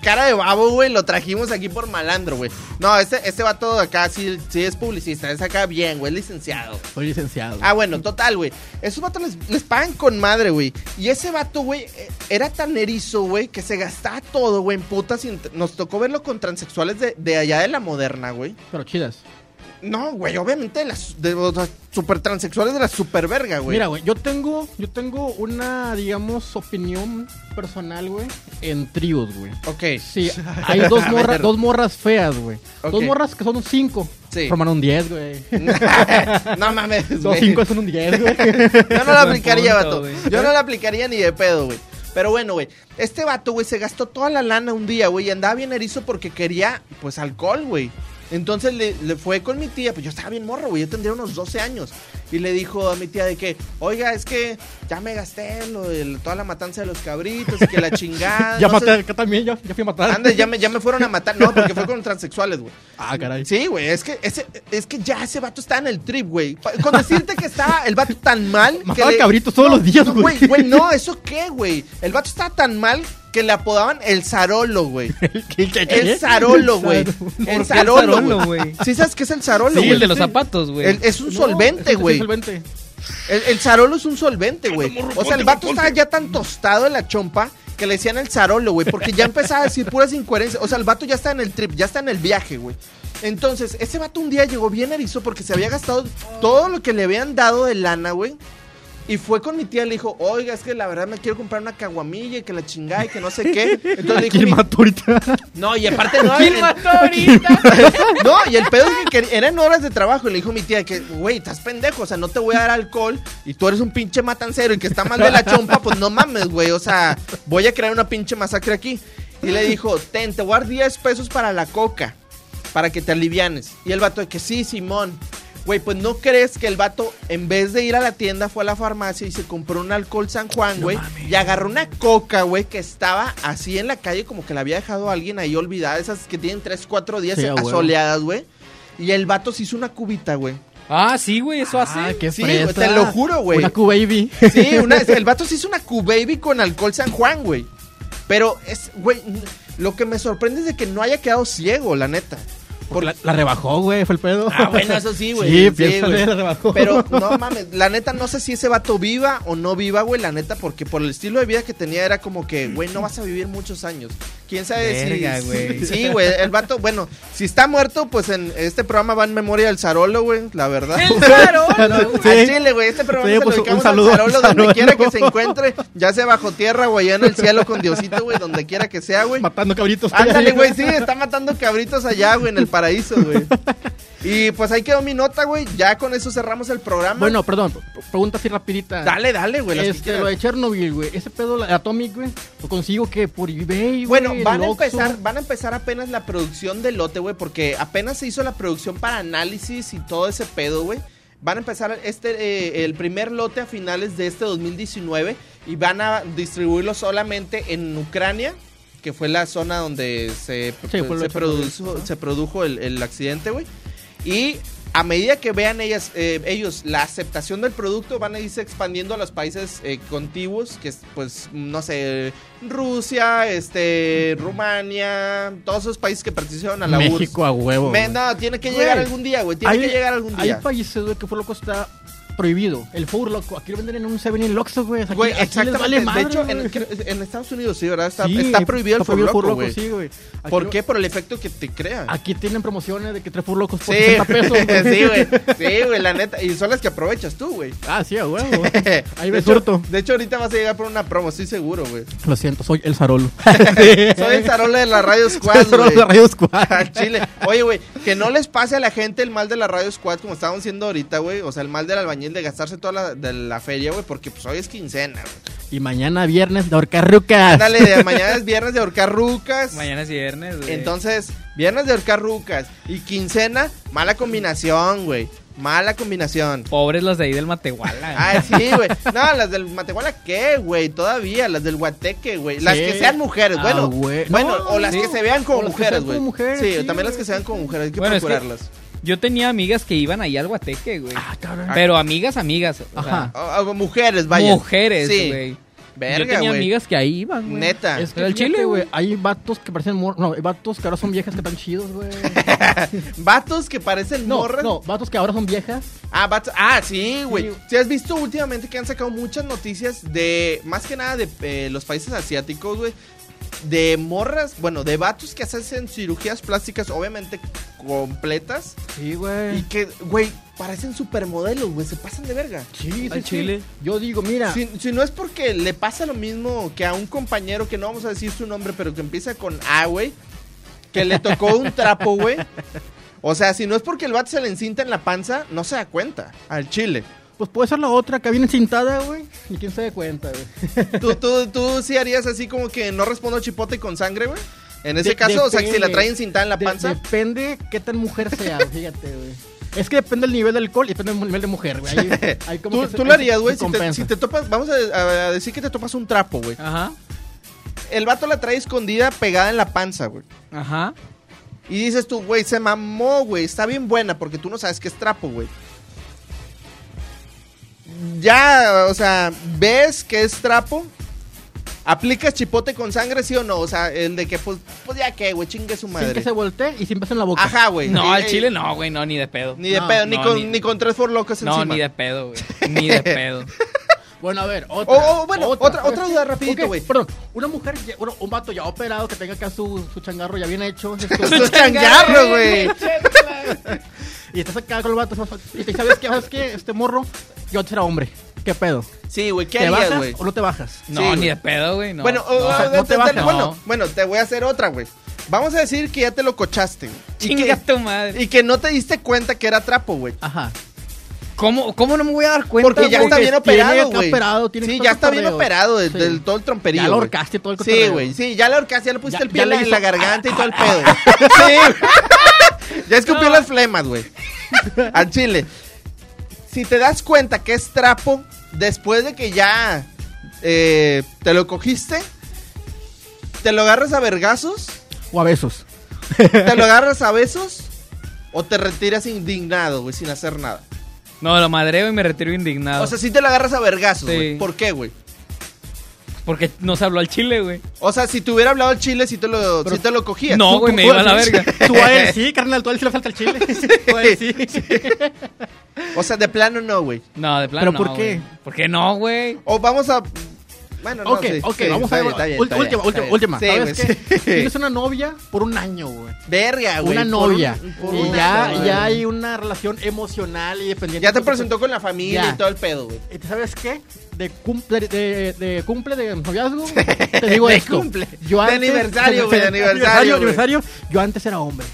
cara de babo, güey, lo trajimos aquí por malandro, güey. No, este, este vato de acá sí, sí es publicista, es acá bien, güey, es licenciado. Soy licenciado. Ah, bueno, total, güey. Esos vatos les, les pagan con madre, güey. Y ese vato, güey, eh, era tan erizo, güey, que se gastaba todo, güey, en putas. y Nos tocó verlo con transexuales de, de allá de la moderna, güey. Pero chidas. No, güey, obviamente las de, super transexuales de la super verga, güey. Mira, güey, yo tengo, yo tengo una, digamos, opinión personal, güey, en tríos, güey. Ok. Sí, hay dos A morras, ver. dos morras feas, güey. Dos morras que son un 5. Sí. Forman un 10, güey. no mames, Dos güey. 5 son un 10, güey. Yo no lo Buen aplicaría, punto, vato. güey. Yo no lo aplicaría ni de pedo, güey. Pero bueno, güey. Este vato, güey, se gastó toda la lana un día, güey. Y andaba bien erizo porque quería, pues, alcohol, güey. Entonces le, fue con mi tía. Pues yo estaba bien morro, güey. Yo tendría unos 12 años. Y le dijo a mi tía de que, oiga, es que ya me gasté lo de toda la matanza de los cabritos y que la chingada. Ya no maté sé- acá también, ya, ya fui a matar. Ande, ya me, ya me fueron a matar. No, porque fue con transexuales, güey. Ah, caray. Sí, güey, es que, ese, es que ya ese vato está en el trip, güey. Con decirte que estaba el vato tan mal. que Mataba le- cabritos todos los días, no, güey. Güey, güey, no, ¿eso qué, güey? El vato estaba tan mal que le apodaban el Zarolo, güey. El Zarolo, güey. ¿Por El Zarolo, güey. ¿Sí sabes qué es el Zarolo, Sí, güey? el de los zapatos, güey. Es un No, solvente, güey. Solvente. El, el Zarolo es un solvente, güey. O sea, el vato estaba ya tan tostado en la chompa que le decían el Zarolo, güey. Porque ya empezaba a decir puras incoherencias. O sea, el vato ya está en el trip, ya está en el viaje, güey. Entonces, ese vato un día llegó bien erizo porque se había gastado todo lo que le habían dado de lana, güey. Y fue con mi tía y le dijo, oiga, es que la verdad me quiero comprar una caguamilla y que la chingada y que no sé qué. Entonces le dijo, ¿Quién mi- mató ahorita? no, y aparte no. ¿Quién mató ahorita? no, y el pedo es que eran horas de trabajo. Y le dijo mi tía que, güey, estás pendejo. O sea, no te voy a dar alcohol. Y tú eres un pinche matancero y que está mal de la chompa. Pues no mames, güey. O sea, voy a crear una pinche masacre aquí. Y le dijo, ten, te voy a dar 10 pesos para la coca. Para que te alivianes. Y el vato de que sí, Simón. Güey, pues no crees que el vato, en vez de ir a la tienda, fue a la farmacia y se compró un alcohol San Juan, güey. y agarró una coca, güey, que estaba así en la calle, como que la había dejado alguien ahí olvidada. Esas que tienen 3, 4 días Sí, asoleadas, güey. Y el vato se hizo una cubita, güey. Ah, sí, güey, eso Ah, hace. qué Sí, fresa. te lo juro, güey. Una Q-Baby. Sí, una- el vato se hizo una Q-Baby con alcohol San Juan, güey. Pero es, güey, lo que me sorprende es de que no haya quedado ciego, la neta. Por- La, la rebajó, güey, fue el pedo. Ah, bueno, eso sí, güey. Sí, Sí, piénsale, güey. la rebajó. Pero no mames, la neta no sé si ese vato viva o no viva, güey, la neta, porque por el estilo de vida que tenía era como que, güey, no vas a vivir muchos años. ¿Quién sabe Verga, si... güey. Sí, güey, el vato, bueno, si está muerto, pues en este programa va en memoria del Zarolo, güey, la verdad. ¡El Zarolo! Sí. Chile, güey, este programa Sí, se lo pues, dedicamos al Zarolo al donde Zarolo. quiera que se encuentre, ya sea bajo tierra allá en el cielo con Diosito, güey, donde quiera que sea, güey. Matando cabritos. Ándale, güey, sí, está matando cabritos allá, güey, en el paraíso, güey. Y pues ahí quedó mi nota, güey. Ya con eso cerramos el programa. Bueno, perdón, pregunta así rapidita. dale, dale, güey. Este, lo de Chernobyl, güey. Ese pedo la- Atomic, güey. Lo consigo que por eBay, güey. Bueno, en van a empezar, van a empezar apenas la producción del lote, güey, porque apenas se hizo la producción para análisis y todo ese pedo, güey. Van a empezar este eh, el primer lote a finales de este 2019 y van a distribuirlo solamente en Ucrania, que fue la zona donde se, Sí, fue lo se produjo, se produjo el, el accidente, güey. Y a medida que vean ellas, eh, ellos la aceptación del producto, van a irse expandiendo a los países eh, contiguos, que es, pues, no sé, Rusia, este, Rumania, todos esos países que participaron a la URSS. México a huevo. Me- no, tiene que Güey, llegar algún día, güey. Tiene Hay- que llegar algún día. Hay países, güey, que por loco está prohibido. El Four Loco. Aquí lo venden en un 7 in Loxo, güey. Aquí, Güey, exactamente. vale madre, de hecho, en, güey. en Estados Unidos sí, ¿verdad? Está, Sí, está prohibido el prohibido Four Loko, güey. sí, güey. ¿Por lo- qué? Por el efecto que te crea. Aquí tienen promociones de que tres Four Locos por Sí, 60 pesos. güey. sí, güey. Sí, güey, la neta. Y son las que aprovechas tú, güey. Ah, sí, a huevo. Ahí de, me hecho, surto. de hecho, ahorita vas a llegar por una promo, estoy seguro, güey. Lo siento, soy el Zarolo. Soy el Zarola de la Radio Squad, el Zarolo güey. de Radio Squad. Chile. Oye, güey, que no les pase a la gente el mal de la Radio Squad como estábamos haciendo ahorita, güey. O sea, el mal del albañil de gastarse toda la, de la feria, güey, porque pues hoy es quincena, güey. Y mañana viernes de Horcarrucas. Ándale, mañana es viernes de ahorcar rucas. Mañana es viernes, güey. Entonces, viernes de ahorcar rucas y quincena, mala combinación, güey. Mala combinación. Pobres los de ahí del Matehuala. Ay, sí, güey. No, las del Matehuala, ¿qué, güey? Todavía, las del Guateque, güey. Las Sí. que sean mujeres, Ah, bueno. güey. Bueno, No, o las sí. que se vean como las mujeres, güey. como mujeres, Sí, sí, también las que sean como mujeres, hay que Bueno, es que- procurarlas. Yo tenía amigas que iban ahí al Guateque, güey. Ah, cabrón. Pero amigas, amigas. o Ajá. sea, Ah, ah, mujeres, vaya. mujeres, Sí. güey. Verga, Yo tenía amigas que ahí iban, güey. Neta. Es que el chile, güey, hay vatos que parecen mor... No, hay vatos que ahora son viejas que están chidos, güey. Vatos que parecen No, morras. no, vatos que ahora son viejas. Ah, vatos- ah, sí, güey. Sí. Si has visto últimamente que han sacado muchas noticias de, más que nada de eh, los países asiáticos, güey. De morras, bueno, de vatos que hacen cirugías plásticas, obviamente completas. Sí, güey. Y que, güey, parecen supermodelos, güey. Se pasan de verga. Sí, sí, Al sí. chile. Yo digo, mira, Si, si no es porque le pasa lo mismo que a un compañero que no vamos a decir su nombre, pero que empieza con A, güey. Que le tocó un trapo, güey. O sea, si no es porque el vato se le encinta en la panza, no se da cuenta. Al chile. Pues puede ser la otra que viene cintada, güey. Ni quién se dé cuenta, güey. ¿Tú, tú, tú sí harías así como que no respondo chipote con sangre, güey? En ese De- caso, o sea, que si la traen cintada en la De- panza. depende qué tan mujer sea, fíjate, güey. Es que depende del nivel de alcohol y depende del nivel de mujer, güey. Ahí- ahí como Tú, que se- tú lo harías, güey, si te, compensa. si te topas, vamos a, a decir que te topas un trapo, güey. Ajá. El vato la trae escondida pegada en la panza, güey. Ajá. Y dices tú, güey, se mamó, güey, está bien buena porque tú no sabes qué es trapo, güey. Ya, o sea, ves que es trapo, aplicas chipote con sangre, sí o no, o sea, el de que, pues, pues ya que, güey, chingue su Sin madre. que se voltee y sin beso en la boca. Ajá, güey. No, al chile no, güey, no, ni de pedo. Ni de No, pedo, ni, no, con, ni- ni con tres forlocos No, encima. ni de pedo, güey. Ni de pedo. Bueno, a ver, otra. O- o, bueno, otra- ¿sabes otra duda rapidito, güey. Perdón, una mujer, ya- bueno, un vato ya operado que tenga acá su, su changarro ya bien hecho. esto- Su changarro, güey. y estás acá con el vato y te sabes qué, sabes qué, este morro, yo antes era hombre. ¿Qué pedo? Sí, güey, ¿qué ¿Te harías, bajas güey? o no te bajas? No, Sí, ni de pedo, güey. No. bueno, no. o- sea, no te te- bajas. te- bueno, No. bueno, te voy a hacer otra, güey. Vamos a decir que ya te lo cochaste, güey. Chinga que, tu madre. y que no te diste cuenta que era trapo, güey. Ajá. ¿Cómo, ¿Cómo no me voy a dar cuenta? Porque ya güey? está bien operado, güey. operado, tiene Sí, ya está bien operado del, Sí. del- todo el tromperillo. Ya lo ahorcaste todo el Sí, cotorreo. güey, sí, ya lo ahorcaste, ya le pusiste Ya- el ya pie en le la, en hizo- la garganta y todo el pedo. sí. Ya escupió las flemas, güey. Al chile. Si te das cuenta que es trapo, después de que ya eh, te lo cogiste, te lo agarras a vergazos, O a besos. te lo agarras a besos, o te retiras indignado, güey, sin hacer nada. No, lo madreo y me retiro indignado. O sea, si te lo agarras a vergazos, Sí. güey. ¿Por qué, güey? porque no se habló al chile, güey. O sea, si te hubiera hablado el chile, si te lo, Pero- si te lo cogías. No, güey, me iba a la verga. Tú a él sí, carnal, tú a él sí le falta el chile. Tú a él sí. O sea, de plano no, güey. No, de plano ¿Pero no, por qué? güey. ¿Por qué no, güey? O vamos a. Bueno, no Ok, sí, ok, sí, vamos a ver. bien, está bien, ult- está bien, última, última, última. Sí, ¿Sabes güey, qué? Tienes una novia por un año, güey. Verga, güey. Una novia. por y una ya, novia. ya hay una relación emocional y dependiente. Ya te de presentó con la familia Ya. y todo el pedo, güey. ¿Y ¿Sabes qué? De cumple de, de cumple de noviazgo. Te digo De esto. cumple. Yo De antes- aniversario, güey, de aniversario, aniversario, güey. aniversario. Yo antes era hombre.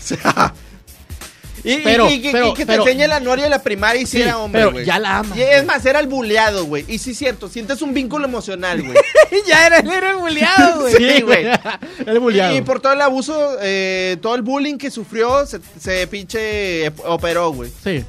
Y, Pero- y que- pero- y que te pero- enseñe la anuaria de la primaria y si Sí, era hombre, güey. ya la amas, Y es más, era el buleado, güey. Y sí, cierto, sientes un vínculo emocional, güey. ya era, era el buleado, güey. Sí, güey. El bulleado. Y por todo el abuso, eh, todo el bullying que sufrió, se, se pinche operó, güey. Sí.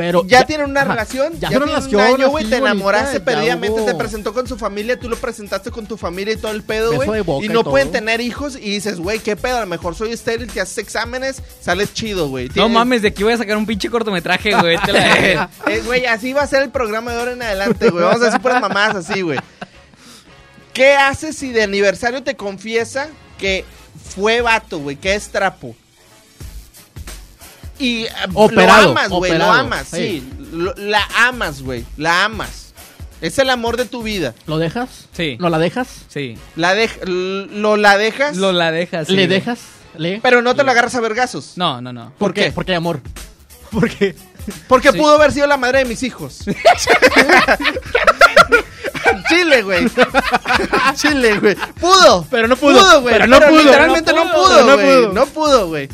Pero ya, tienen una ajá, relación, Ya, ya, una tienen relación. un año, güey, te enamoraste ya perdidamente, te presentó con su familia, tú lo presentaste con tu familia y todo el pedo, güey. Y y no todo. pueden tener hijos y dices, güey, qué pedo, a lo mejor soy estéril, te haces exámenes, sales chido, güey. No mames, de aquí voy a sacar un pinche cortometraje, güey. Te la- Eh, Güey, así va a ser el programa de ahora en adelante, güey. Vamos a decir puras mamadas así, güey. ¿Qué haces si de aniversario te confiesa que fue vato, güey? Que es trapo? Y eh, Operado, lo amas, güey, lo amas, sí. sí. Lo- la amas, güey, la amas. Es el amor de tu vida. ¿Lo dejas? Sí. ¿No la dejas? Sí. La l- lo la dejas, Lo la dejas. sí, ¿Le güey. dejas? ¿Le? pero no te lo agarras a vergazos. No, no, no. ¿Por qué? Porque hay amor. Porque Porque Sí. pudo haber sido la madre de mis hijos. Chile, güey. Chile, güey. Pudo. Pero no pudo. güey. Pero no pudo, Literalmente no no pudo, pudo, no güey. pudo. No pudo, güey.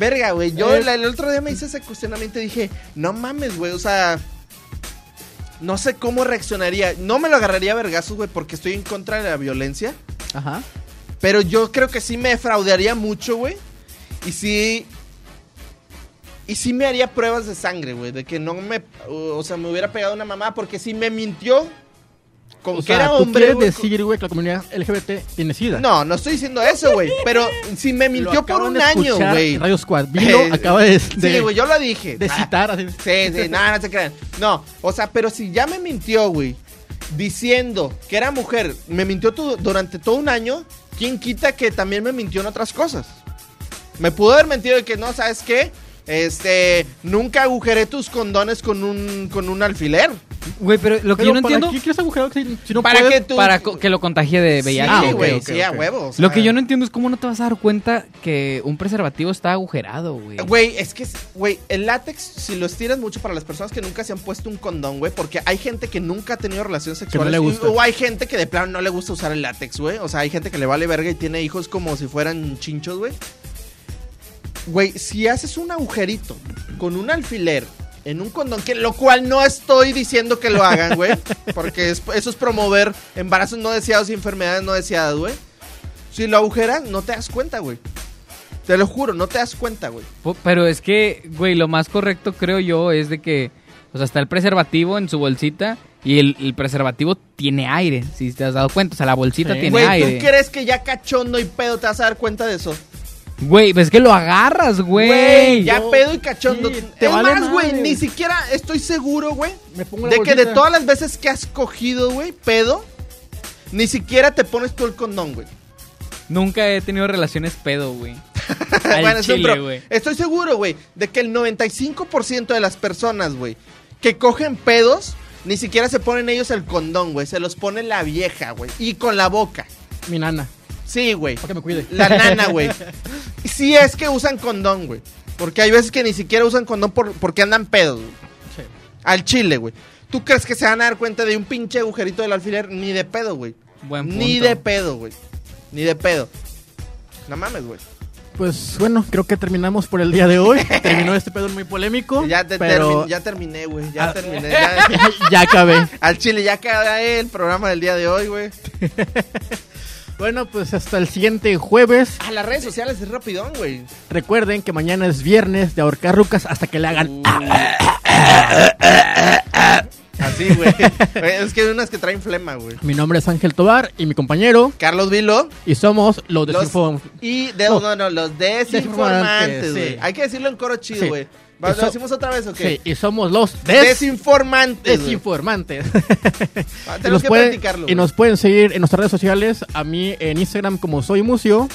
Verga, güey. Yo el otro día me hice ese cuestionamiento y dije, no mames, güey. O sea, no sé cómo reaccionaría. No me lo agarraría a vergazos, güey, porque estoy en contra de la violencia. Ajá. Pero yo creo que sí me fraudearía mucho, güey. Y sí. Y sí me haría pruebas de sangre, güey. De que no me. O sea, me hubiera pegado una mamá porque sí me mintió. Con O que sea, era tú hombre. quieres güey, decir, güey, que la comunidad LGBT tiene sida. No, no estoy diciendo eso, güey. Pero si me mintió por un año, güey. Radio Squad. Vilo Eh, acaba de, Sí, de, güey, yo lo dije. de Ah, citar. Así. Sí, sí, no, no se crean. No, o sea, pero si ya me mintió, güey, diciendo que era mujer, me mintió durante todo un año, ¿quién quita que también me mintió en otras cosas? Me pudo haber mentido de que no, ¿sabes qué? Este, nunca agujeré tus condones con un, con un alfiler. Güey, pero lo que Pero yo no ¿para entiendo. qué quieres agujerar si, si no Para puedes? que tú... Para que lo contagie de VIH. Ah, sí, ok, sí, a ok. huevo. o sea, Lo que yo no entiendo es cómo no te vas a dar cuenta que un preservativo está agujerado, güey. Güey, es que, güey, el látex, si lo estiras mucho para las personas que nunca se han puesto un condón, güey, porque hay gente que nunca ha tenido relaciones sexuales. le y- gusta. O hay gente que de plano no le gusta usar el látex, güey. O sea, hay gente que le vale verga y tiene hijos como si fueran chinchos, güey. Güey, si haces un agujerito con un alfiler en un condón, que lo cual no estoy diciendo que lo hagan, güey, porque es- eso es promover embarazos no deseados y enfermedades no deseadas, güey. Si lo agujeran, no te das cuenta, güey. Te lo juro, no te das cuenta, güey. Pero es que, güey, lo más correcto creo yo es de que, o sea, está el preservativo en su bolsita y el, el preservativo tiene aire, si te has dado cuenta. O sea, la bolsita Sí. tiene Güey, ¿tú aire. crees que ya cachondo y pedo te vas a dar cuenta de eso? Güey, pues es que lo agarras, Güey, güey. ya pedo y cachondo. sí, te es vale más, güey, ni siquiera estoy seguro, güey, Me pongo la de que de todas las veces que has cogido, güey, pedo, ni siquiera te pones tú el condón, güey. Nunca he tenido relaciones pedo, güey. Bueno, chile, estoy seguro, güey, de que el 95% de las personas, güey, que cogen pedos, ni siquiera se ponen ellos el condón, güey. Se los pone la vieja, güey. Y con la boca. Mi nana, Sí, güey. para que me cuide. La nana, güey. Sí es que usan condón, güey. Porque hay veces que ni siquiera usan condón por, porque andan pedos, güey. Sí. Al chile, güey. ¿Tú crees que se van a dar cuenta de un pinche agujerito del alfiler? Ni de pedo, güey. Buen Ni de pedo, güey. Ni de pedo. No mames, güey. Pues bueno, creo que terminamos por el día de hoy. Terminó este pedo muy polémico. Ya, te- pero termi- ya terminé, güey. Ya Ah. terminé. Ya, ya acabé. al chile ya acabé el programa del día de hoy, güey. Bueno, pues hasta el siguiente jueves. A las redes sociales es rapidón, güey. Recuerden que mañana es viernes de ahorcar rucas hasta que le hagan. Así, güey. Es que hay unas que traen flema, güey. Mi nombre es Ángel Tobar y mi compañero. Carlos Vilo. Y somos los Los, desinfo- y de, No. no, no, los desinformantes, Desinformantes, güey. sí. Hay que decirlo en coro chido, güey. ¿Lo Eso- decimos otra vez o qué? Sí, y somos los des- Desinformantes. desinformantes. Ah, y, Tenemos nos que pueden, practicarlo. y nos pueden seguir en nuestras redes sociales. A mí en Instagram como soy Mucio.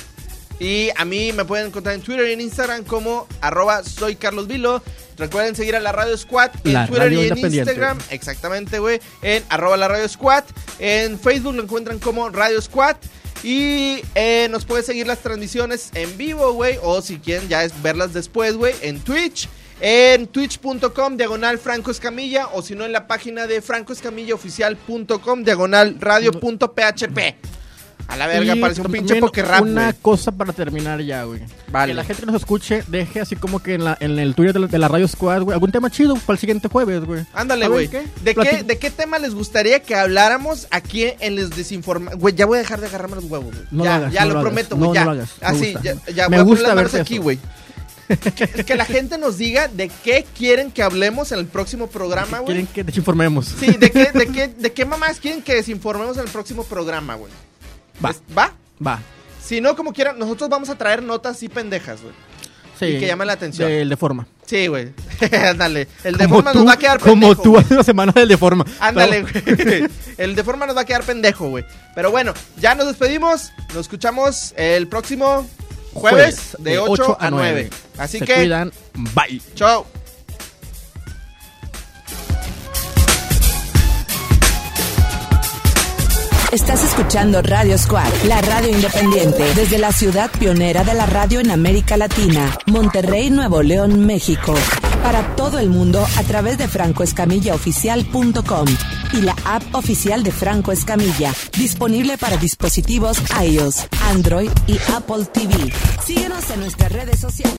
Y a mí me pueden encontrar en Twitter y en Instagram como arroba soy Carlos Vilo. Recuerden seguir a la Radio Squad en La Twitter y en. Instagram. Exactamente, güey. En arroba la Radio Squad. En Facebook lo encuentran como Radio Squad. Y eh, nos pueden seguir las transmisiones en vivo, güey. O si quieren ya es verlas después, güey. En Twitch. En twitch.com diagonal Franco Escamilla. O si no en la página de francoescamillaoficial.com diagonal radio.php. A la verga, parece un pinche pokerrap, Una cosa para terminar ya, güey. Vale. Que la gente que nos escuche deje así como que en, la, en el Twitter de la, de la Radio Squad, güey, algún tema chido para el siguiente jueves, güey. Ándale, ¿Saben güey. ¿De qué, ¿De qué tema les gustaría que habláramos aquí en Les Desinforma? Güey, ya voy a dejar de agarrarme los huevos, güey. No ya, lo hagas, ya no lo, lo hagas. prometo, No, güey. ya. no lo hagas. Me Así, gusta. ya, ya Me voy a gusta verte aquí, güey. Que, que la gente nos diga de qué quieren que hablemos en el próximo programa, güey. Quieren que desinformemos. Sí, de qué, de, qué, de qué mamás quieren que desinformemos en el próximo programa, güey. Va. Es- ¿Va? Va. Si no, como quieran, nosotros vamos a traer notas así pendejas, güey. Sí. Y que llamen la atención. Del de forma. Sí, güey. Ándale. El de Como forma tú- nos va a quedar Como pendejo, tú güey. hace una semana del de forma. Ándale, güey. El de forma nos va a quedar pendejo, güey. Pero bueno, ya nos despedimos. Nos escuchamos el próximo jueves, de 8 a 9. Así Se que, cuidan. Bye. chao. Estás escuchando Radio Squad, la radio independiente, desde la ciudad pionera de la radio en América Latina, Monterrey, Nuevo León, México. Para todo el mundo a través de francoescamillaoficial.com y la app oficial de Franco Escamilla, disponible para dispositivos iOS, Android y Apple TV. Síguenos en nuestras redes sociales.